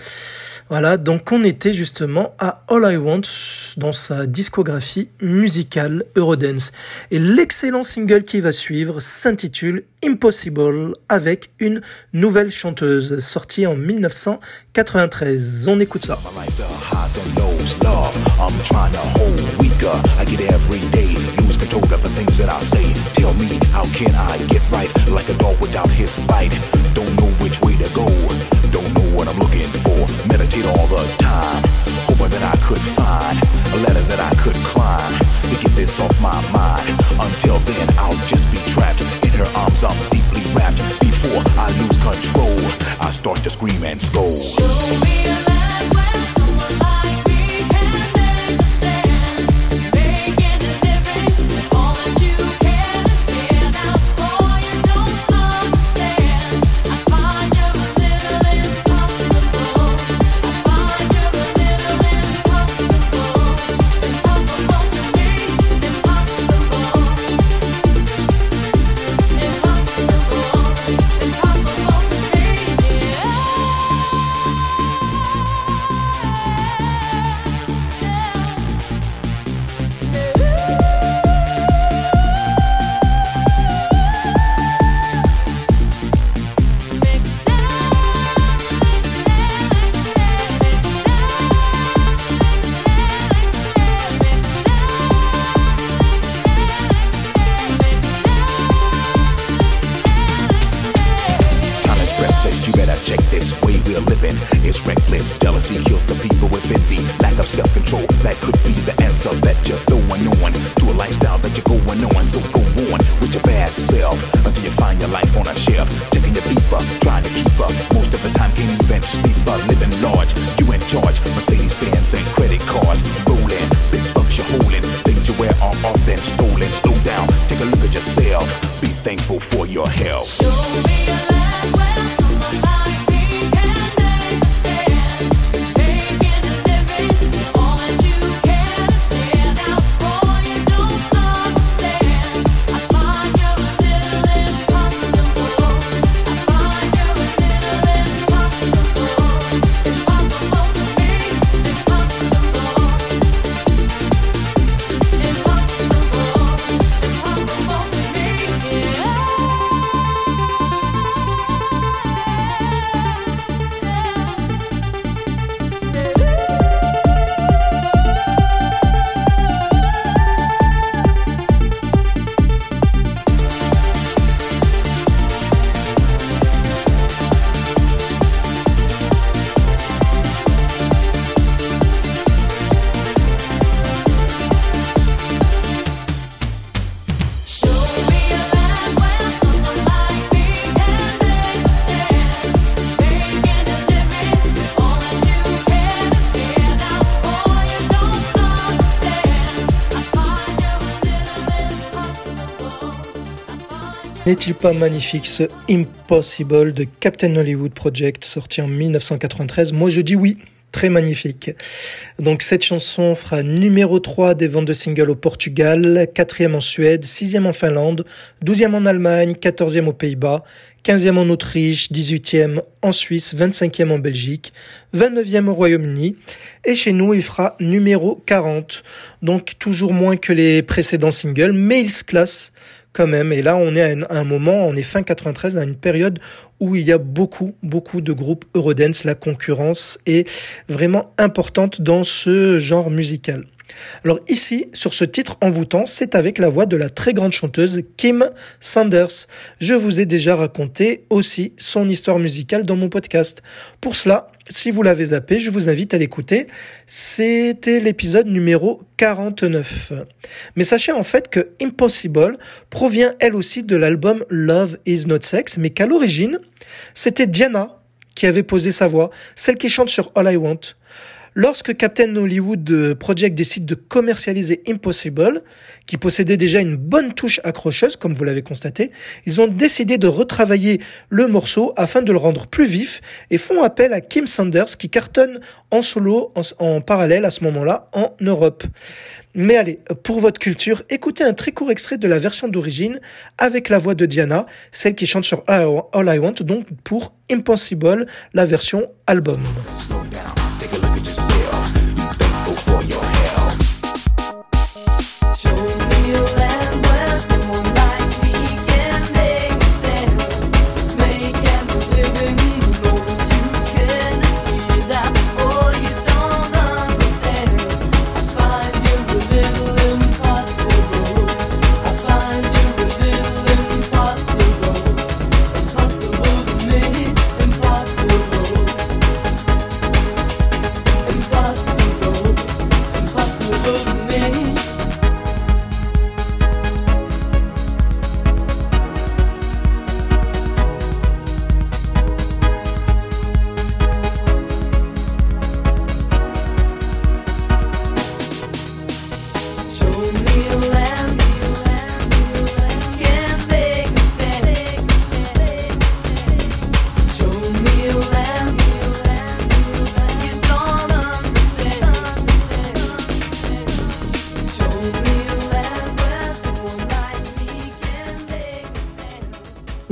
Voilà, donc on était justement à All I Want dans sa discographie musicale Eurodance. Et l'excellent single qui va suivre s'intitule Impossible avec une nouvelle chanteuse sortie en 1993. On écoute ça.
Control of the things that I say. Tell me, how can I get right? Like a dog without his bite. Don't know which way to go. Don't know what I'm looking for. Meditate all the time, hoping that I could find a ladder that I could climb to get this off my mind. Until then, I'll just be trapped in her arms. I'm deeply wrapped. Before I lose control, I start to scream and scold.
N'est-il pas magnifique ce Impossible de Captain Hollywood Project sorti en 1993 Moi je dis oui, très magnifique. Donc cette chanson fera numéro 3 des ventes de singles au Portugal, quatrième en Suède, sixième en Finlande, douzième en Allemagne, quatorzième aux Pays-Bas, 15e en Autriche, 18e en Suisse, 25e en Belgique, 29e au Royaume-Uni. Et chez nous, il fera numéro 40. Donc toujours moins que les précédents singles, mais il se classe quand même. Et là, on est à un, moment, on est fin 93, à une période où il y a beaucoup, beaucoup de groupes Eurodance. La concurrence est vraiment importante dans ce genre musical. Alors ici, sur ce titre envoûtant, c'est avec la voix de la très grande chanteuse Kim Sanders. Je vous ai déjà raconté aussi son histoire musicale dans mon podcast. Pour cela, si vous l'avez zappé, je vous invite à l'écouter. C'était l'épisode numéro 49. Mais sachez en fait que Impossible provient elle aussi de l'album Love is not sex, mais qu'à l'origine, c'était Diana qui avait posé sa voix, celle qui chante sur All I Want. Lorsque Captain Hollywood euh, Project décide de commercialiser Impossible, qui possédait déjà une bonne touche accrocheuse, comme vous l'avez constaté, ils ont décidé de retravailler le morceau afin de le rendre plus vif et font appel à Kim Sanders qui cartonne en solo en, parallèle à ce moment-là en Europe. Mais allez, pour votre culture, écoutez un très court extrait de la version d'origine avec la voix de Diana, celle qui chante sur All I Want, donc pour Impossible, la version album.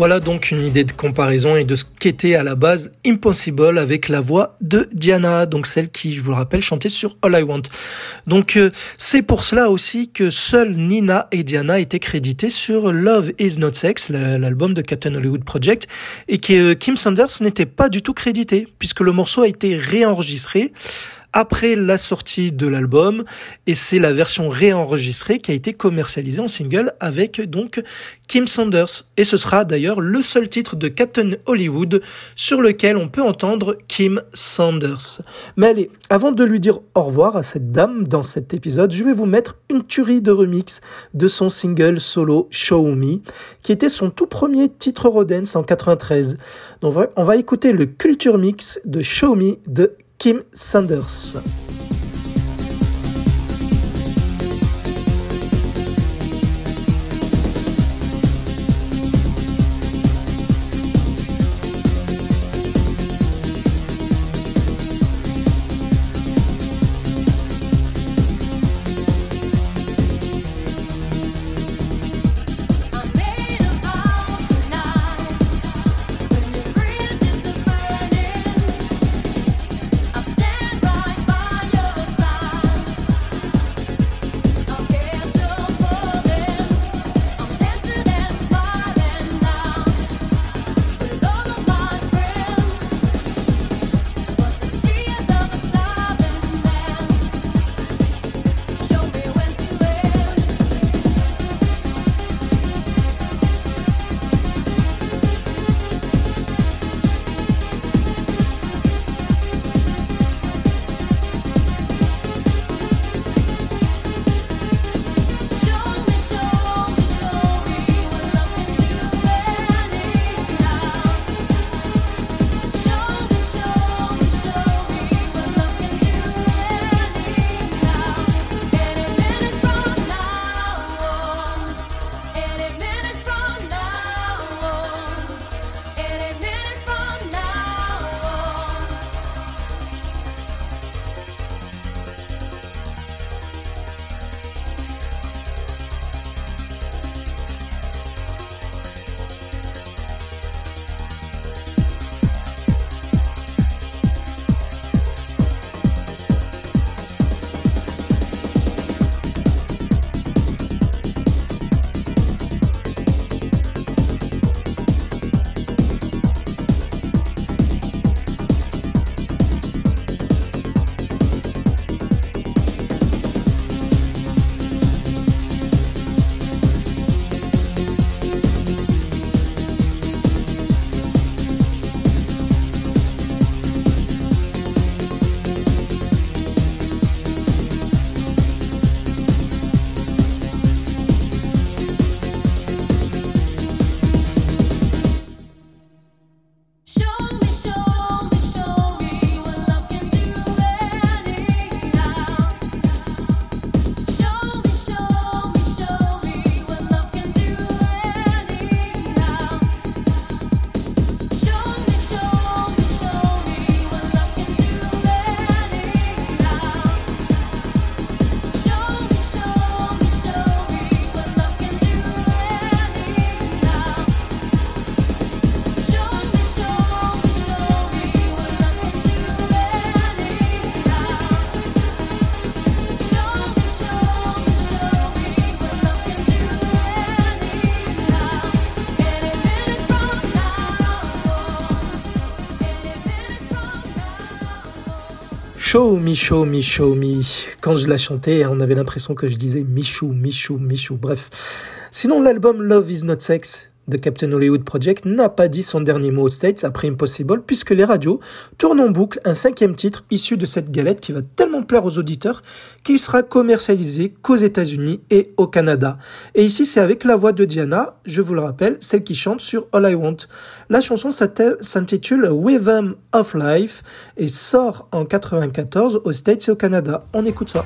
Voilà donc une idée de comparaison et de ce qu'était à la base Impossible avec la voix de Diana, donc celle qui, je vous le rappelle, chantait sur All I Want. Donc euh, c'est pour cela aussi que seuls Nina et Diana étaient crédités sur Love Is Not Sex, la- l'album de Captain Hollywood Project, et que euh, Kim Sanders n'était pas du tout crédité, puisque le morceau a été réenregistré après la sortie de l'album et c'est la version réenregistrée qui a été commercialisée en single avec donc Kim Sanders et ce sera d'ailleurs le seul titre de Captain Hollywood sur lequel on peut entendre Kim Sanders. Mais allez, avant de lui dire au revoir à cette dame dans cet épisode, je vais vous mettre une tuerie de remix de son single solo Show Me qui était son tout premier titre Rodens en 93. Donc on va- on va écouter le culture mix de Show Me de Kim Sanders.
Show me, show me, show. Quand je la chantais, on avait l'impression que je disais Michou, Michou, Michou. Bref. Sinon, l'album Love is Not Sex, The Captain Hollywood Project n'a pas dit son dernier mot aux States après Impossible, puisque les radios tournent en boucle un cinquième titre issu de cette galette qui va tellement plaire aux auditeurs qu'il sera commercialisé qu'aux États-Unis et au Canada. Et ici, c'est avec la voix de Diana, je vous le rappelle, celle qui chante sur All I Want. La chanson s'intitule With Them of Life et sort en 94 aux States et au Canada. On écoute ça.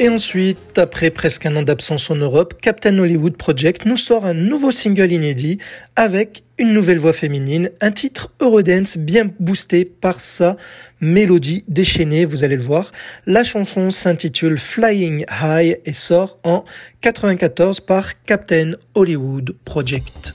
Et ensuite, après presque un an d'absence en Europe, Captain Hollywood Project nous sort un nouveau single inédit avec une nouvelle voix féminine, un titre Eurodance bien boosté par sa mélodie déchaînée, vous allez le voir. La chanson s'intitule Flying High et sort en 94 par Captain Hollywood Project.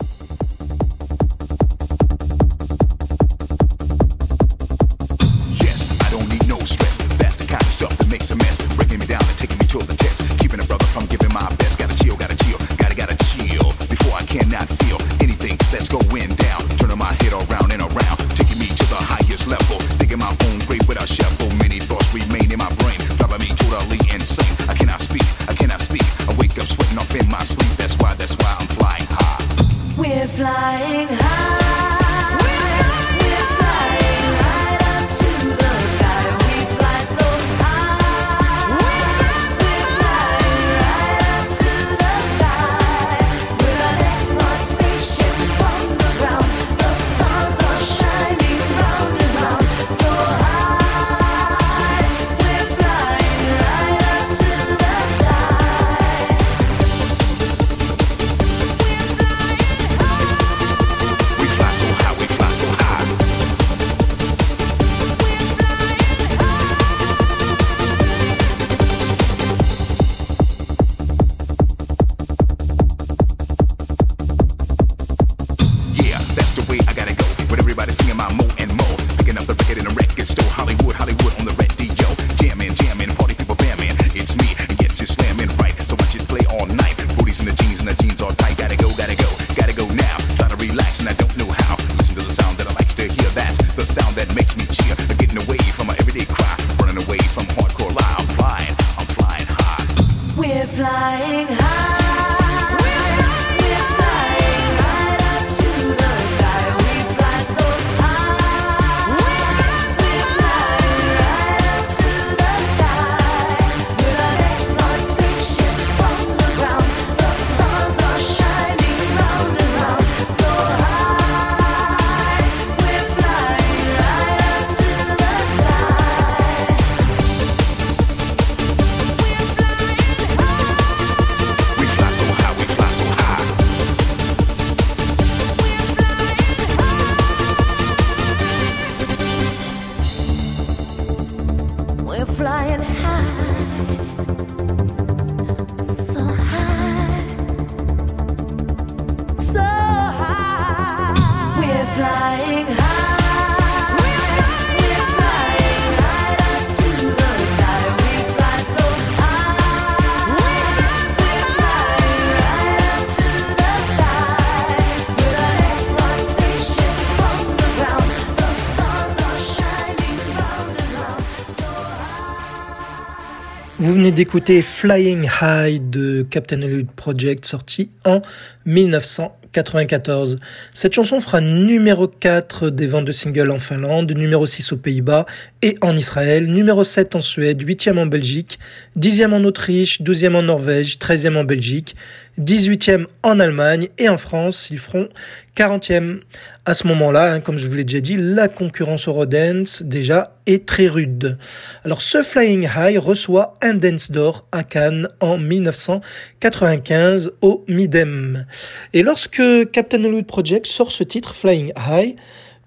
D'écouter Flying High de Captain Hollywood Project sorti en 1994. Cette chanson fera numéro 4 des ventes de singles en Finlande, numéro 6 aux Pays-Bas et en Israël, numéro 7 en Suède, 8e en Belgique, 10e en Autriche, 12e en Norvège, 13e en Belgique, 18e en Allemagne et en France, ils feront 40e. À ce moment-là, hein, comme je vous l'ai déjà dit, la concurrence Eurodance déjà est très rude. Alors ce Flying High reçoit un dance d'or à Cannes en 1995 au Midem. Et lorsque Captain Hollywood Project sort ce titre Flying High,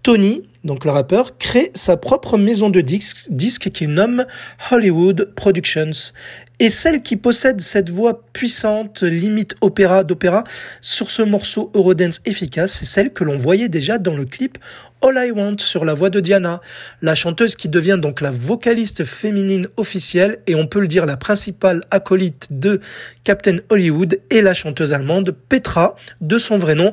Tony, donc le rappeur, crée sa propre maison de disques, disques qu'il nomme Hollywood Productions. Et celle qui possède cette voix puissante, limite opéra d'opéra, sur ce morceau Eurodance efficace, c'est celle que l'on voyait déjà dans le clip All I Want sur la voix de Diana, la chanteuse qui devient donc la vocaliste féminine officielle et on peut le dire la principale acolyte de Captain Hollywood et la chanteuse allemande Petra, de son vrai nom,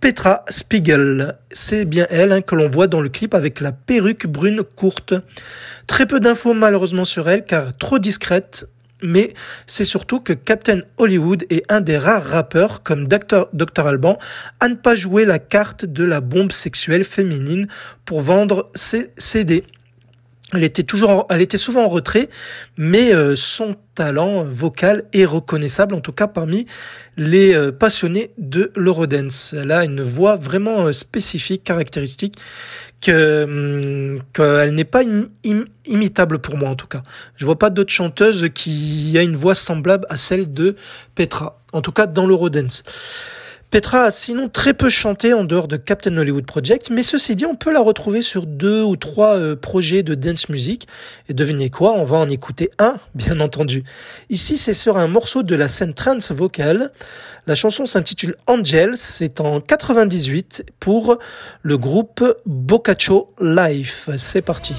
Petra Spiegel. C'est bien elle hein, que l'on voit dans le clip avec la perruque brune courte. Très peu d'infos malheureusement sur elle car trop discrète. Mais c'est surtout que Captain Hollywood est un des rares rappeurs comme Dr. Alban à ne pas jouer la carte de la bombe sexuelle féminine pour vendre ses CD. Elle était toujours, elle était souvent en retrait, mais euh, son talent vocal est reconnaissable, en tout cas parmi les euh, passionnés de l'Eurodance. Elle a une voix vraiment euh, spécifique, caractéristique, que hum, qu'elle n'est pas im- im- imitable pour moi en tout cas. Je vois pas d'autres chanteuses qui a une voix semblable à celle de Petra, en tout cas dans l'Eurodance. Petra a sinon très peu chanté en dehors de Captain Hollywood Project, mais ceci dit, on peut la retrouver sur deux ou trois euh, projets de dance music. Et devinez quoi, on va en écouter un, bien entendu. Ici, c'est sur un morceau de la scène trance vocale. La chanson s'intitule Angels, c'est en 98 pour le groupe Boccaccio Life. C'est parti.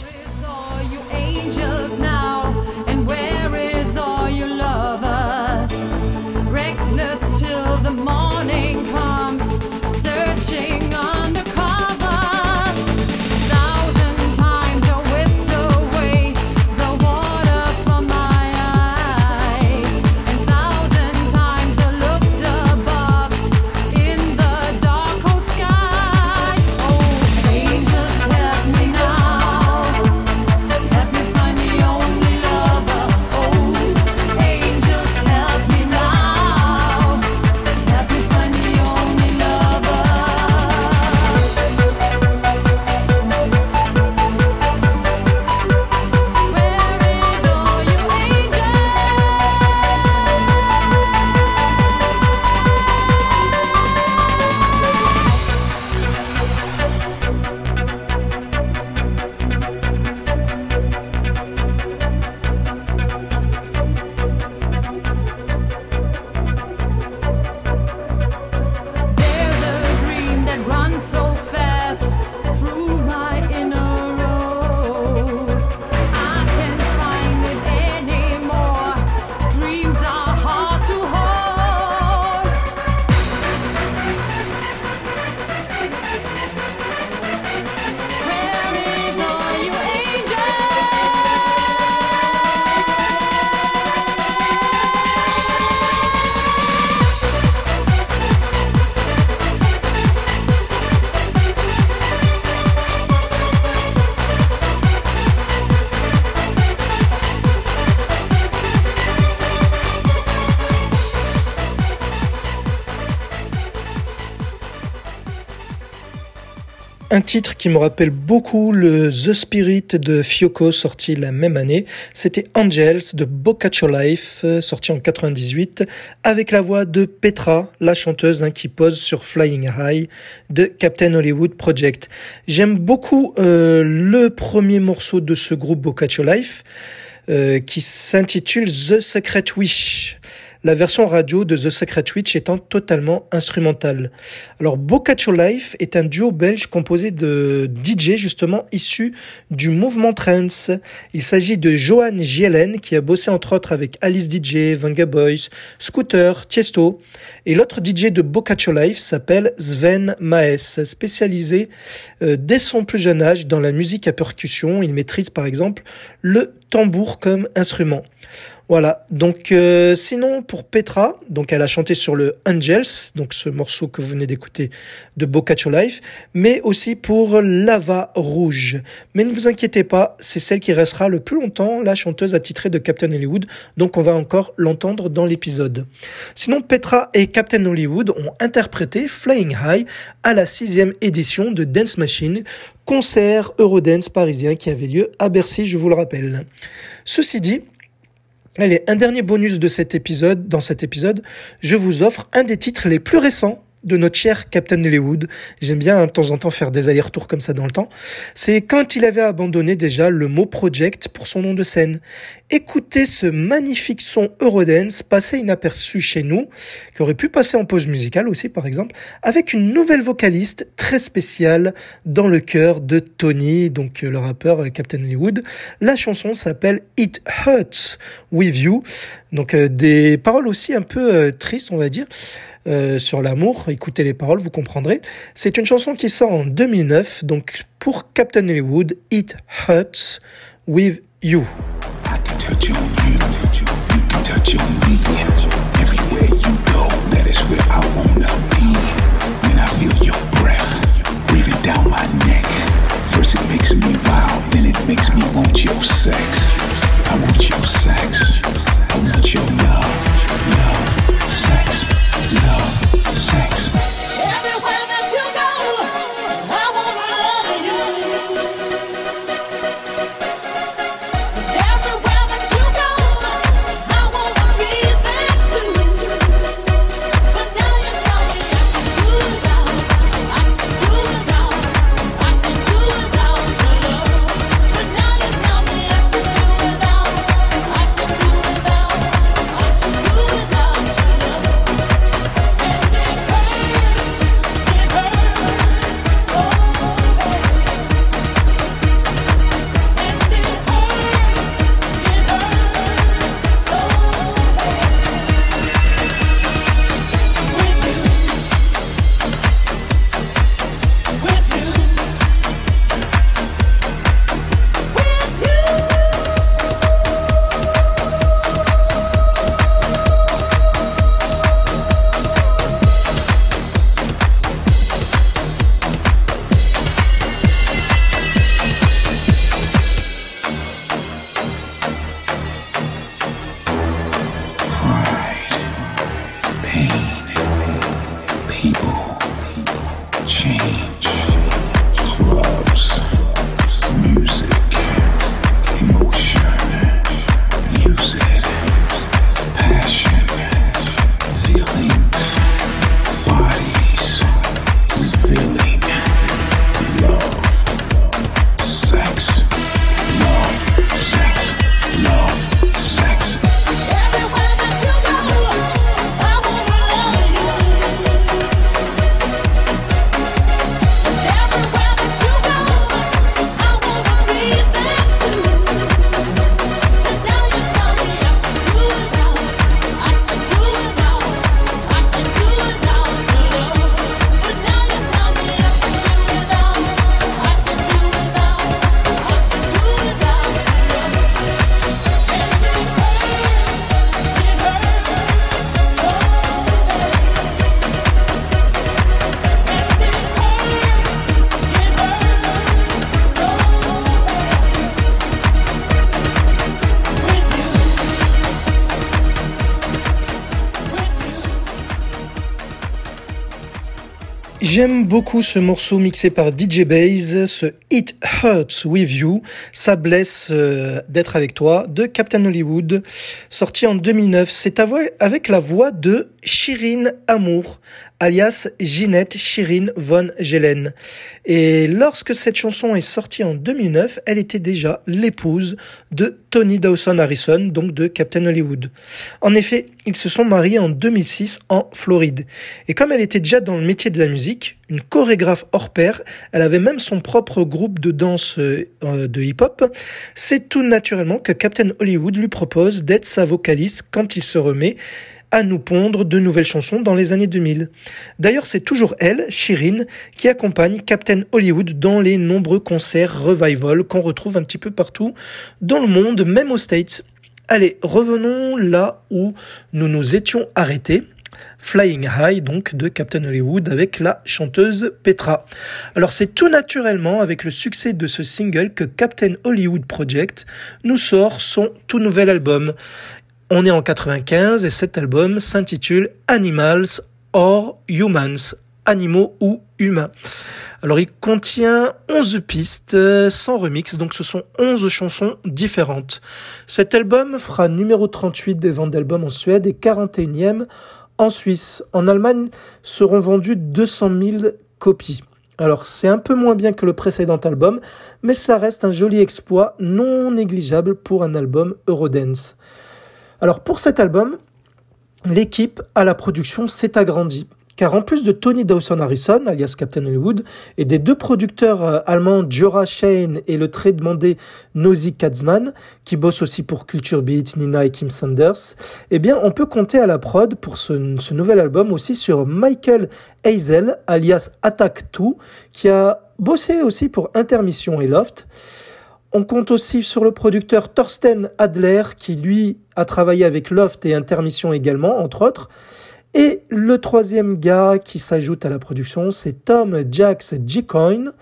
Un titre qui me rappelle beaucoup le The Spirit de Fiocco sorti la même année. C'était Angels de Boccaccio Life euh, sorti en 98 avec la voix de Petra, la chanteuse hein, qui pose sur Flying High de Captain Hollywood Project. J'aime beaucoup euh, le premier morceau de ce groupe Boccaccio Life euh, qui s'intitule The Secret Wish la version radio de The Secret Witch étant totalement instrumentale. Alors Boccaccio Life est un duo belge composé de DJ justement issus du mouvement trance. Il s'agit de Johan Gielen qui a bossé entre autres avec Alice DJ, Vanga Boys, Scooter, Tiesto. Et l'autre DJ de Boccaccio Life s'appelle Sven Maes, spécialisé euh, dès son plus jeune âge dans la musique à percussion. Il maîtrise par exemple le tambour comme instrument. Voilà. Donc euh, sinon pour Petra, donc elle a chanté sur le Angels, donc ce morceau que vous venez d'écouter de Boccaccio Life, mais aussi pour Lava Rouge. Mais ne vous inquiétez pas, c'est celle qui restera le plus longtemps la chanteuse attitrée de Captain Hollywood, donc on va encore l'entendre dans l'épisode. Sinon Petra et Captain Hollywood ont interprété Flying High à la sixième édition de Dance Machine, concert Eurodance parisien qui avait lieu à Bercy, je vous le rappelle. Ceci dit, Allez, un dernier bonus de cet épisode. Dans cet épisode, je vous offre un des titres les plus récents de notre cher Captain Hollywood. J'aime bien hein, de temps en temps faire des allers-retours comme ça dans le temps. C'est quand il avait abandonné déjà le mot project pour son nom de scène. Écoutez ce magnifique son Eurodance passé inaperçu chez nous, qui aurait pu passer en pause musicale aussi par exemple, avec une nouvelle vocaliste très spéciale dans le cœur de Tony, donc euh, le rappeur euh, Captain Hollywood. La chanson s'appelle It Hurts With You. Donc euh, des paroles aussi un peu tristes on va dire. Euh, sur l'amour. Écoutez les paroles, vous comprendrez. C'est une chanson qui sort en 2009, donc pour Captain Hollywood, It Hurts With You. J'aime beaucoup ce morceau mixé par DJ Baze, ce It Hurts With You, ça blesse euh, d'être avec toi, de Captain Hollywood, sorti en 2009. C'est avec la voix de Shirin Amour, alias Ginette Shirin von Gelen. Et lorsque cette chanson est sortie en 2009, elle était déjà l'épouse de Tony Dawson Harrison, donc de Captain Hollywood. En effet, ils se sont mariés en 2006 en Floride. Et comme elle était déjà dans le métier de la musique, une chorégraphe hors pair, elle avait même son propre groupe de danse euh, de hip-hop, c'est tout naturellement que Captain Hollywood lui propose d'être sa vocaliste quand il se remet à nous pondre de nouvelles chansons dans les années 2000. D'ailleurs, c'est toujours elle, Shirin, qui accompagne Captain Hollywood dans les nombreux concerts revival qu'on retrouve un petit peu partout dans le monde, même aux States. Allez, revenons là où nous nous étions arrêtés. Flying High, donc de Captain Hollywood avec la chanteuse Petra. Alors c'est tout naturellement avec le succès de ce single que Captain Hollywood Project nous sort son tout nouvel album. On est en 95 et cet album s'intitule Animals or Humans, animaux ou humains. Alors il contient 11 pistes sans remix, donc ce sont 11 chansons différentes. Cet album fera numéro 38 des ventes d'albums en Suède et 41e en Suisse. En Allemagne seront vendues 200 000 copies. Alors c'est un peu moins bien que le précédent album, mais cela reste un joli exploit non négligeable pour un album Eurodance. Alors pour cet album, l'équipe à la production s'est agrandie. Car en plus de Tony Dawson Harrison, alias Captain Hollywood, et des deux producteurs euh, allemands Jura Shane et le très demandé Nosy Katzman, qui bossent aussi pour Culture Beat, Nina et Kim Sanders, eh bien on peut compter à la prod pour ce, ce nouvel album aussi sur Michael Hazel, alias Attack 2, qui a bossé aussi pour Intermission et Loft. On compte aussi sur le producteur Thorsten Adler, qui lui a travaillé avec Loft et Intermission également, entre autres. Et le troisième gars qui s'ajoute à la production, c'est Tom Jax G-Coin.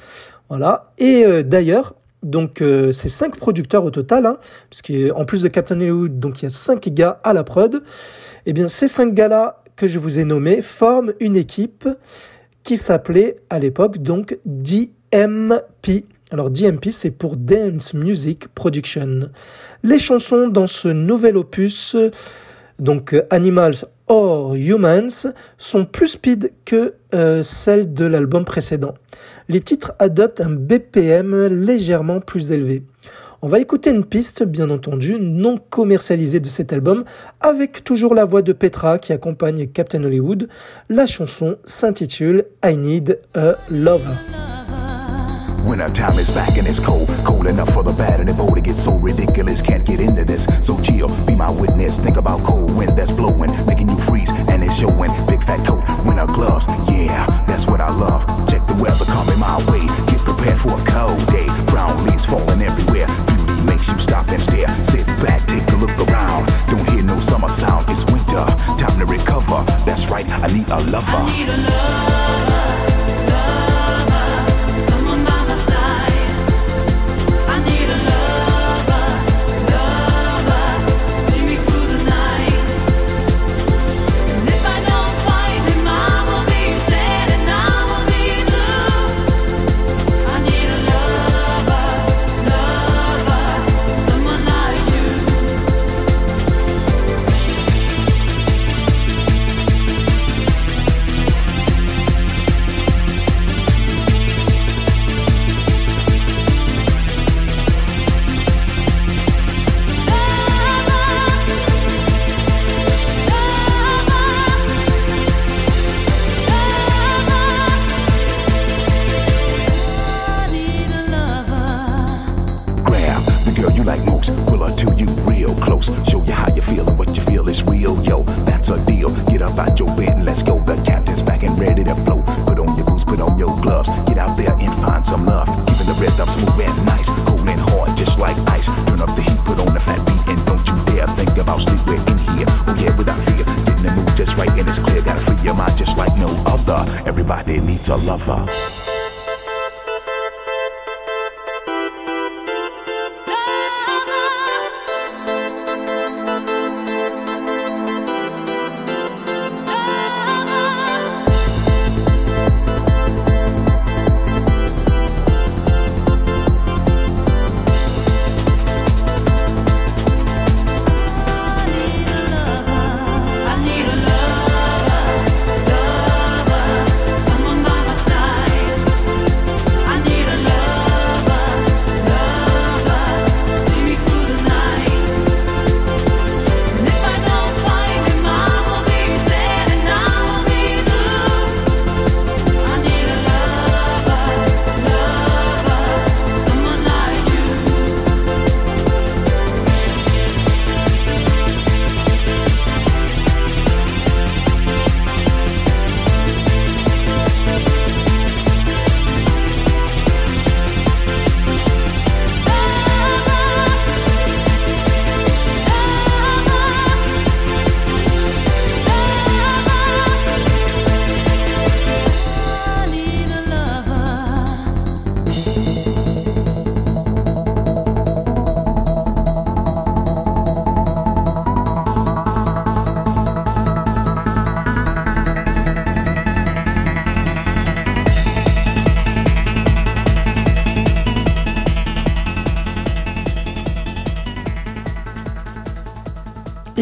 Voilà. Et euh, d'ailleurs, donc euh, c'est cinq producteurs au total, hein, plus de Captain Hollywood, donc il y a cinq gars à la prod. Et bien ces cinq gars-là que je vous ai nommés forment une équipe qui s'appelait à l'époque donc DMP. Alors DMP, c'est pour Dance Music Production. Les chansons dans ce nouvel opus, donc euh, Animals or Humans, sont plus speed que euh, celles de l'album précédent. Les titres adoptent un BPM légèrement plus élevé. On va écouter une piste, bien entendu, non commercialisée de cet album, avec toujours la voix de Petra qui accompagne Captain Hollywood. La chanson s'intitule I Need a Lover.
Winter time is back and it's cold, cold enough for the bad and the bold to get so ridiculous. Can't get into this, so chill, be my witness. Think about cold wind that's blowing, making you freeze, and it's showing. Big fat coat, winter gloves, yeah, that's what I love. Check the weather coming my way, get prepared for a cold day. Brown leaves falling everywhere, beauty makes you stop and stare. Sit back, take a look around. Don't hear no summer sound, it's winter, time to recover. That's right, I need a lover. Grab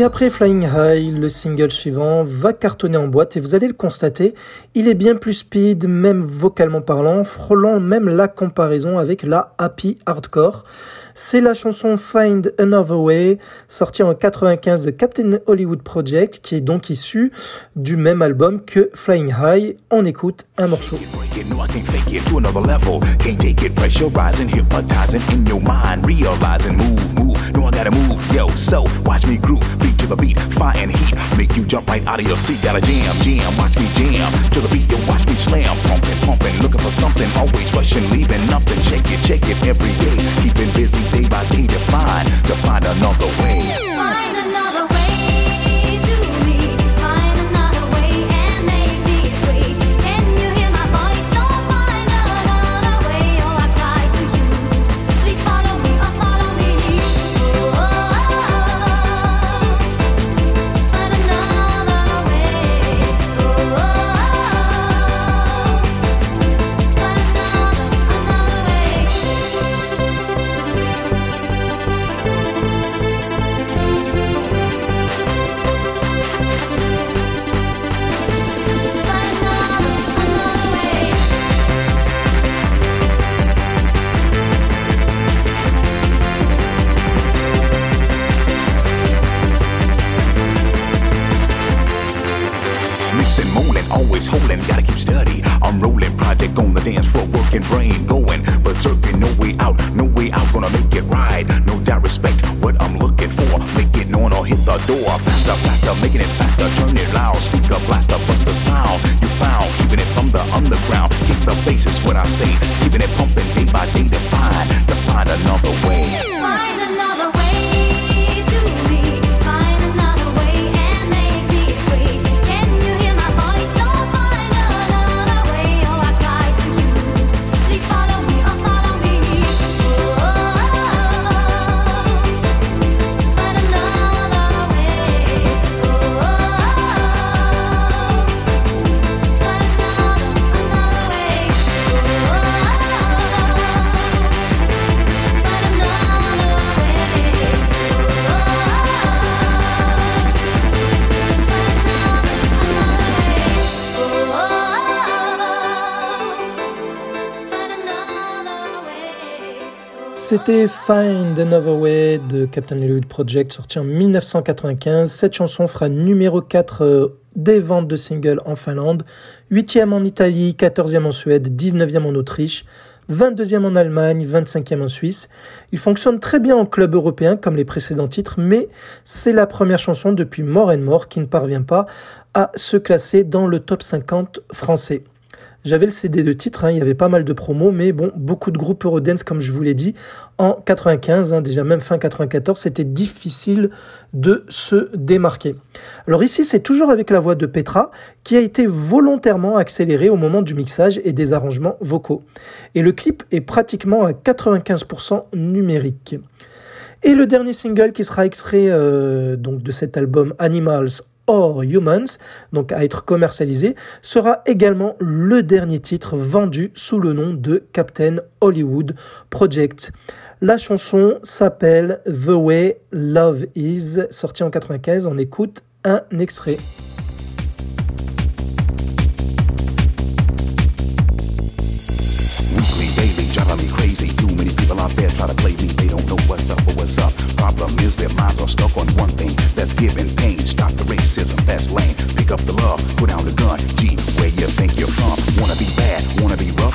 Après Flying High, le single suivant va cartonner en boîte et vous allez le constater, il est bien plus speed, même vocalement parlant, frôlant même la comparaison avec la happy hardcore. C'est la chanson Find Another Way, sortie en 95 de Captain Hollywood Project, qui est donc issue du même album que Flying High. On écoute un morceau.
Break it, no, I can't fake it to another level. Can't take it, pressurizing, hypnotizing in your mind, realizing, move, move. No, I gotta move, yo. So watch me groove, beat to the beat, fire and heat, make you jump right out of your seat. Gotta jam, jam, watch me jam to the beat, yo. Watch me slam, pumping, pumping, looking for something, always rushing, leaving nothing. Check it, check it every day, keeping busy day by day to
find, to find another way.
C'était Find Another Way de Captain Hollywood Project, sorti en 1995. Cette chanson fera numéro 4 euh, des ventes de singles en Finlande, 8e en Italie, 14e en Suède, 19e en Autriche, 22e en Allemagne, 25e en Suisse. Il fonctionne très bien en club européen comme les précédents titres, mais c'est la première chanson depuis More and More qui ne parvient pas à se classer dans le top 50 français. J'avais le CD de titre, hein, il y avait pas mal de promos, mais bon, beaucoup de groupes Eurodance, comme je vous l'ai dit, en 95, hein, déjà même fin 94, c'était difficile de se démarquer. Alors ici, c'est toujours avec la voix de Petra, qui a été volontairement accélérée au moment du mixage et des arrangements vocaux. Et le clip est pratiquement à 95% numérique. Et le dernier single qui sera extrait euh, donc de cet album Animals or Humans, donc à être commercialisé, sera également le dernier titre vendu sous le nom de Captain Hollywood Project. La chanson s'appelle The Way Love Is, sortie en 95. On écoute un extrait.
Weekly, me crazy. Too many people out there try to play me. They don't know what's up what's up. Problem is their minds are stuck on one thing that's giving pain. Stop the racism, that's lame. Pick up the love, put down the gun. G, where you think you're from? Wanna be bad, wanna be rough?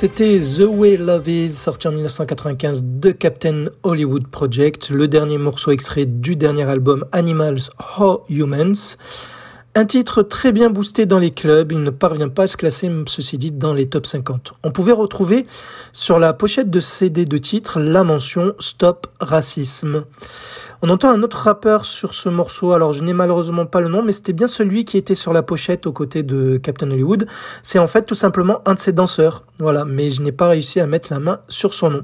C'était The Way Love Is, sorti en 1995 de Captain Hollywood Project, le dernier morceau extrait du dernier album Animals or Humans. Un titre très bien boosté dans les clubs, il ne parvient pas à se classer, ceci dit, dans les top 50. On pouvait retrouver sur la pochette de CD de titre la mention Stop Racisme. On entend un autre rappeur sur ce morceau, alors je n'ai malheureusement pas le nom, mais c'était bien celui qui était sur la pochette aux côtés de Captain Hollywood. C'est en fait tout simplement un de ses danseurs. Voilà, mais je n'ai pas réussi à mettre la main sur son nom.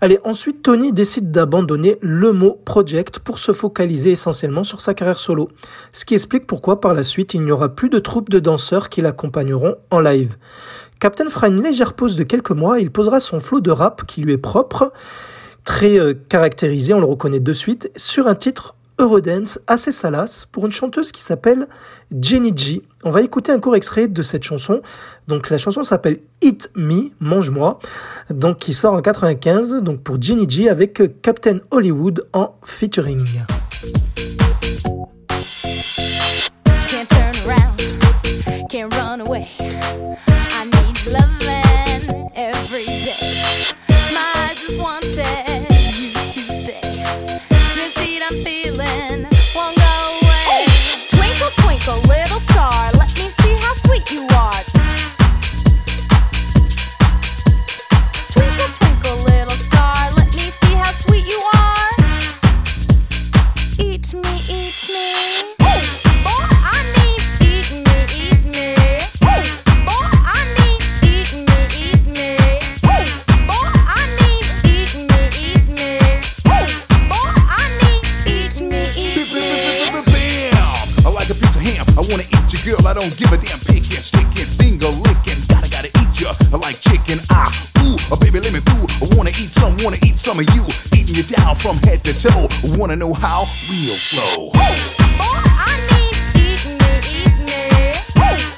Allez, ensuite, Tony décide d'abandonner le mot project pour se focaliser essentiellement sur sa carrière solo. Ce qui explique pourquoi par la suite, il n'y aura plus de troupe de danseurs qui l'accompagneront en live. Captain fera une légère pause de quelques mois, il posera son flow de rap qui lui est propre, très euh, caractérisé, on le reconnaît de suite, sur un titre Eurodance assez salace pour une chanteuse qui s'appelle Jenny G. On va écouter un court extrait de cette chanson. Donc la chanson s'appelle Eat Me, mange-moi, donc qui sort en 95 donc pour Jenny G avec euh, Captain Hollywood en featuring.
Feeling
girl. I don't give a damn picking, sticking, finger licking. Gotta, gotta eat ya. I like chicken. Ah, ooh, oh, baby, let me through. I wanna eat some, wanna eat some of you. Eating you down from head to toe. Wanna know how? Real slow.
Boy, I need eat me, eat me. Boy,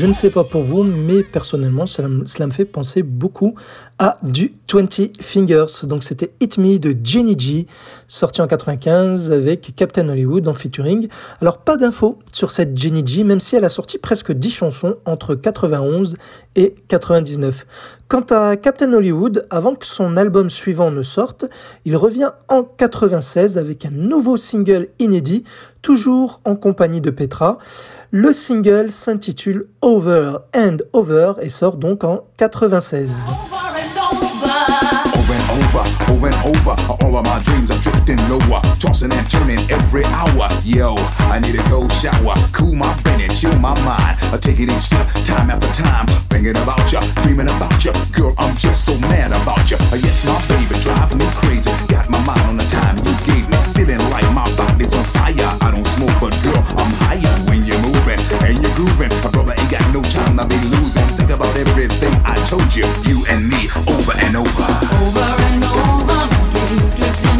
Je ne sais pas pour vous, mais personnellement, cela, me- fait penser beaucoup à du 20 Fingers. Donc c'était Hit Me de Jenny G, sorti en 95 avec Captain Hollywood en featuring. Alors pas d'infos sur cette Jenny G, même si elle a sorti presque 10 chansons entre 91 et 99. Quant à Captain Hollywood, avant que son album suivant ne sorte, il revient en 96 avec un nouveau single inédit, toujours en compagnie de Petra. Le single s'intitule Over and Over et sort donc en 96.
Over and over,
and over. All of my dreams are drifting lower, tossing and turning every hour. Yo, I need a cold shower, cool my brain and chill my mind. I take it each step, time after time, thinking about you, dreaming about you. Girl, I'm just so mad about you. Uh, Yes, my baby drive me crazy. Got my mind on the time you gave me, feeling like my body's on fire. I don't smoke, but girl, I'm higher when you're moving and you're grooving. My brother ain't got no time to be losing. Think about everything I told you, you and me, over and over.
Over and over, dreams drifting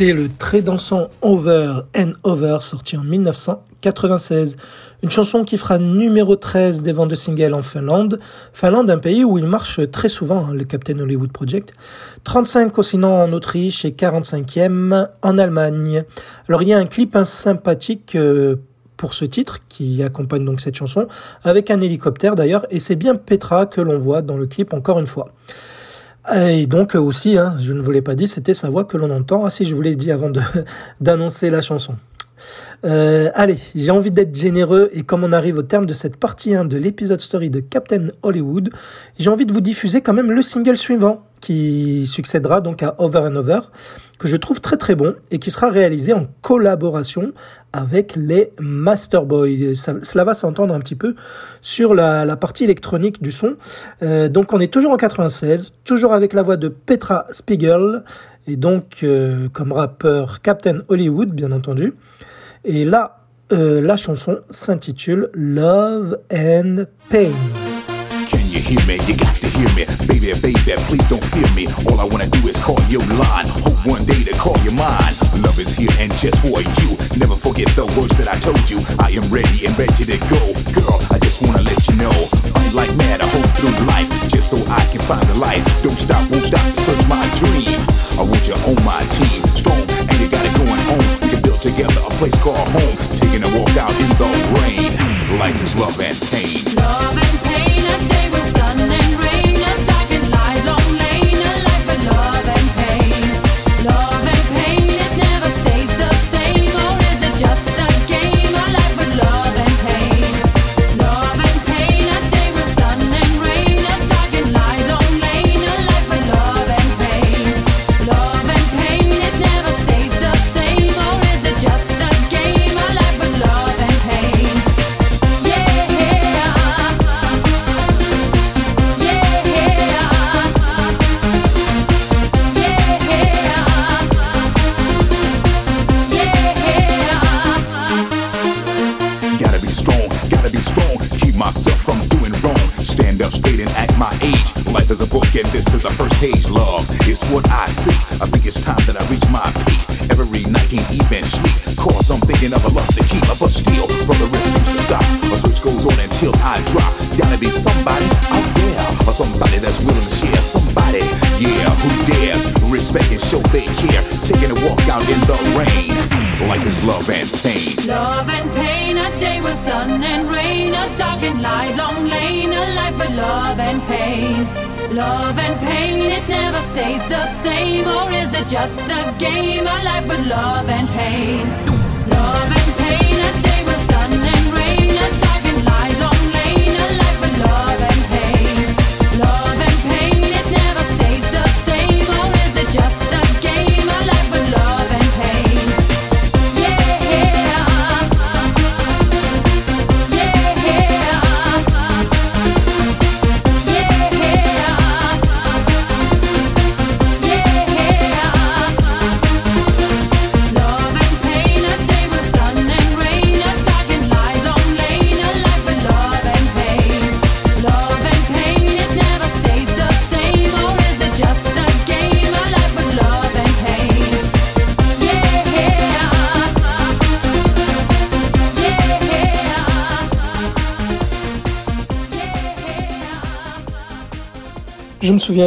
C'était le très dansant Over and Over sorti en 1996. Une chanson qui fera numéro 13 des ventes de singles en Finlande. Finlande, un pays où il marche très souvent, hein, le Captain Hollywood Project. 35 au sinon en Autriche et 45e en Allemagne. Alors il y a un clip hein, sympathique euh, pour ce titre qui accompagne donc cette chanson avec un hélicoptère d'ailleurs et c'est bien Petra que l'on voit dans le clip encore une fois. Et donc euh, aussi, hein, je ne vous l'ai pas dit, c'était sa voix que l'on entend. Ah si, je vous l'ai dit avant d'annoncer la chanson. Euh, allez, j'ai envie d'être généreux et comme on arrive au terme de cette partie 1 de l'épisode story de Captain Hollywood, j'ai envie de vous diffuser quand même le single suivant qui succédera donc à Over and Over, que je trouve très très bon et qui sera réalisé en collaboration avec les Masterboy. Ça- cela va s'entendre un petit peu sur la, la partie électronique du son. Euh, donc on est toujours en 96, toujours avec la voix de Petra Spiegel et donc euh, comme rappeur Captain Hollywood bien entendu. Et là, euh, la chanson s'intitule Love and Pain.
Hear me? You got to hear me. Baby, baby, please don't fear me. All I wanna do is call your line. Hope one day to call your mine. Love is here and just for you. Never forget the words that I told you. I am ready and ready to go.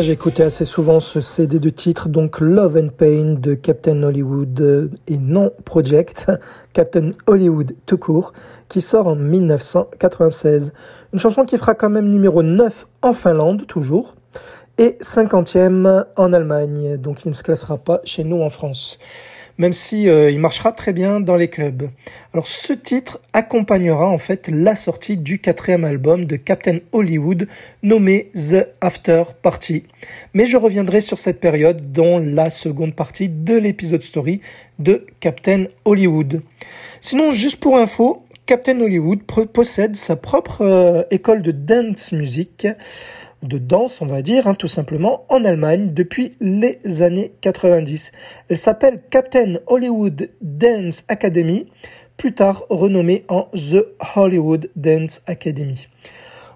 J'ai écouté assez souvent ce CD de titre, donc Love and Pain de Captain Hollywood et non Project, Captain Hollywood tout court, qui sort en 1996. Une chanson qui fera quand même numéro 9 en Finlande, toujours, et 50e en Allemagne, donc il ne se classera pas chez nous en France même si euh, il marchera très bien dans les clubs. Alors ce titre accompagnera en fait la sortie du quatrième album de Captain Hollywood nommé The After Party. Mais je reviendrai sur cette période dans la seconde partie de l'épisode story de Captain Hollywood. Sinon, juste pour info, Captain Hollywood possède sa propre euh, école de dance music de danse, on va dire, hein, tout simplement, en Allemagne depuis les années 90. Elle s'appelle Captain Hollywood Dance Academy, plus tard renommée en The Hollywood Dance Academy.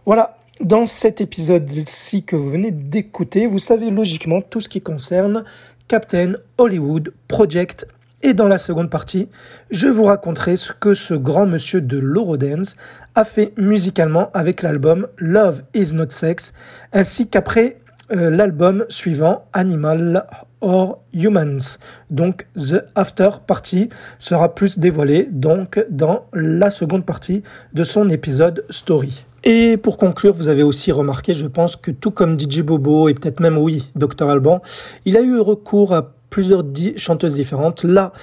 Voilà, dans cet épisode-ci que vous venez d'écouter, vous savez logiquement tout ce qui concerne Captain Hollywood Project et dans la seconde partie, je vous raconterai ce que ce grand monsieur de l'Eurodance a fait musicalement avec l'album Love is Not Sex, ainsi qu'après euh, l'album suivant Animal or Humans. Donc The After Party sera plus dévoilé donc dans la seconde partie de son épisode Story. Et pour conclure, vous avez aussi remarqué, je pense que tout comme DJ Bobo et peut-être même oui, Dr Alban, il a eu recours à plusieurs chanteuses différentes. Là,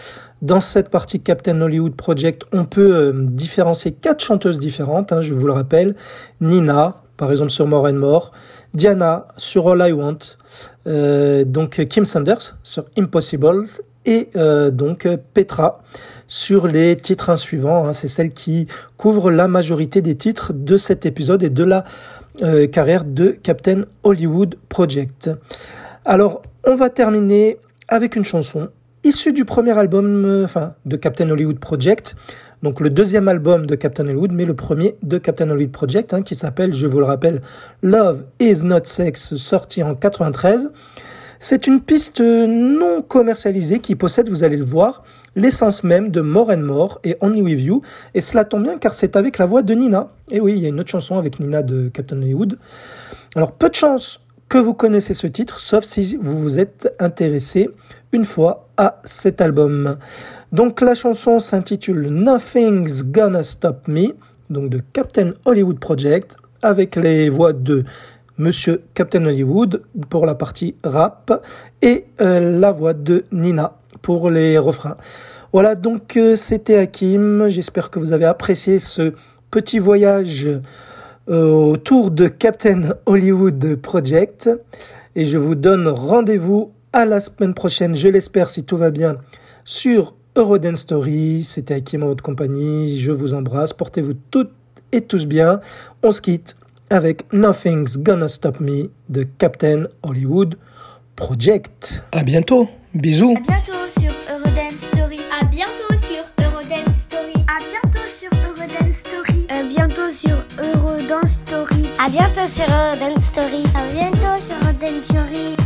dans cette partie Captain Hollywood Project, on peut euh, différencier quatre chanteuses différentes, hein, je vous le rappelle. Nina, par exemple sur More and More, Diana sur All I Want, euh, donc Kim Sanders sur Impossible, et euh, donc Petra sur les titres suivants. Hein, C'est celle qui couvre la majorité des titres de cet épisode et de la euh, carrière de Captain Hollywood Project. Alors, on va terminer avec une chanson issue du premier album euh, enfin, de Captain Hollywood Project, donc le deuxième album de Captain Hollywood, mais le premier de Captain Hollywood Project, hein, qui s'appelle, je vous le rappelle, Love is Not Sex, sorti en 93. C'est une piste non commercialisée qui possède, vous allez le voir, l'essence même de More and More et Only With You. Et cela tombe bien car c'est avec la voix de Nina. Et oui, il y a une autre chanson avec Nina de Captain Hollywood. Alors, peu de chance que vous connaissez ce titre, sauf si vous vous êtes intéressé une fois à cet album. Donc la chanson s'intitule Nothing's Gonna Stop Me, donc de Captain Hollywood Project, avec les voix de Monsieur Captain Hollywood pour la partie rap et euh, la voix de Nina pour les refrains. Voilà, donc euh, c'était Hakim. J'espère que vous avez apprécié ce petit voyage autour de Captain Hollywood Project. Et je vous donne rendez-vous à la semaine prochaine, je l'espère, si tout va bien, sur Eurodance Story. C'était Hakim en votre compagnie. Je vous embrasse. Portez-vous toutes et tous bien. On se quitte avec Nothing's Gonna Stop Me de Captain Hollywood Project. À bientôt. Bisous.
À bientôt sur Eurodance Story.
À bientôt sur Eurodance Story.
À bientôt sur Eurodance Story. À bientôt sur Eurodance Story.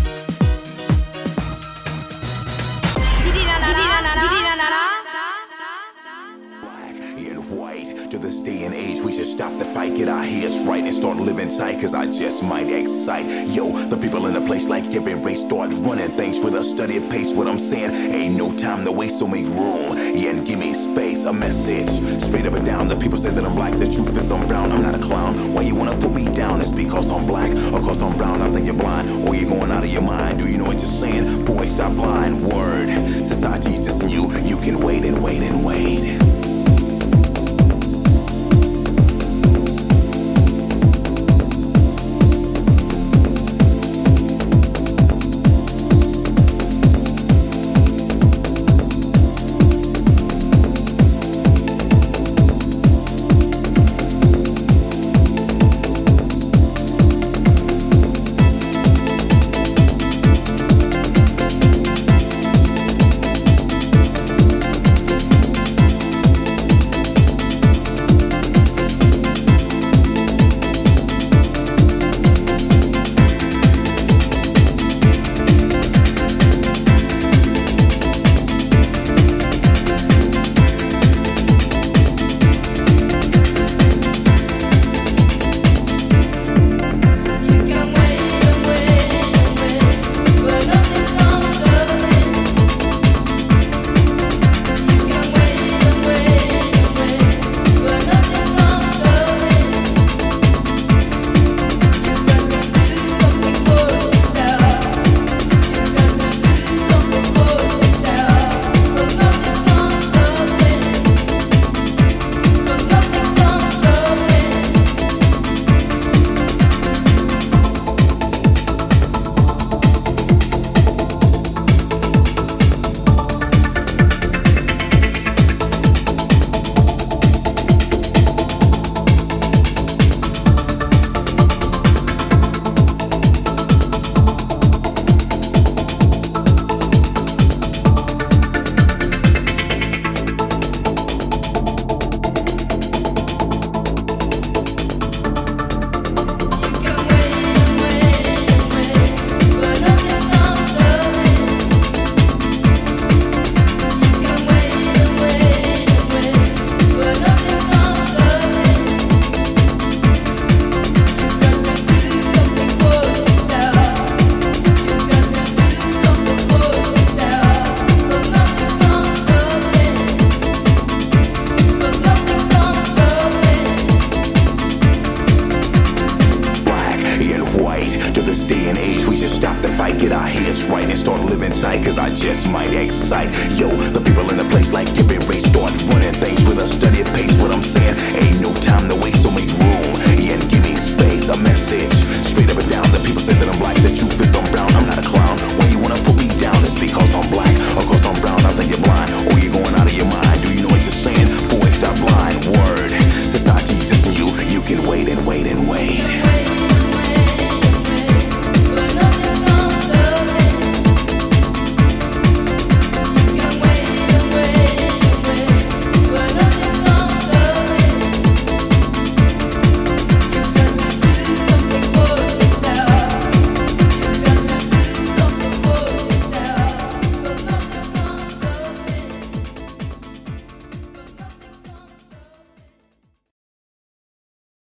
this day and age, we
should stop the fight, get our heads right, and start living
tight, cause I just might excite. Yo, the people in the place like every race starts running things with a steady pace. What I'm saying, ain't no time to waste, so make room. Yeah, and give me space, a message. Straight up and down, the people say that I'm black, the truth is I'm brown, I'm not a clown. Why you wanna put me down? It's because I'm black, or cause I'm brown, I think you're blind, or you're going out of your mind. Do you know what you're saying? Boy, stop lying, word. Society's just new.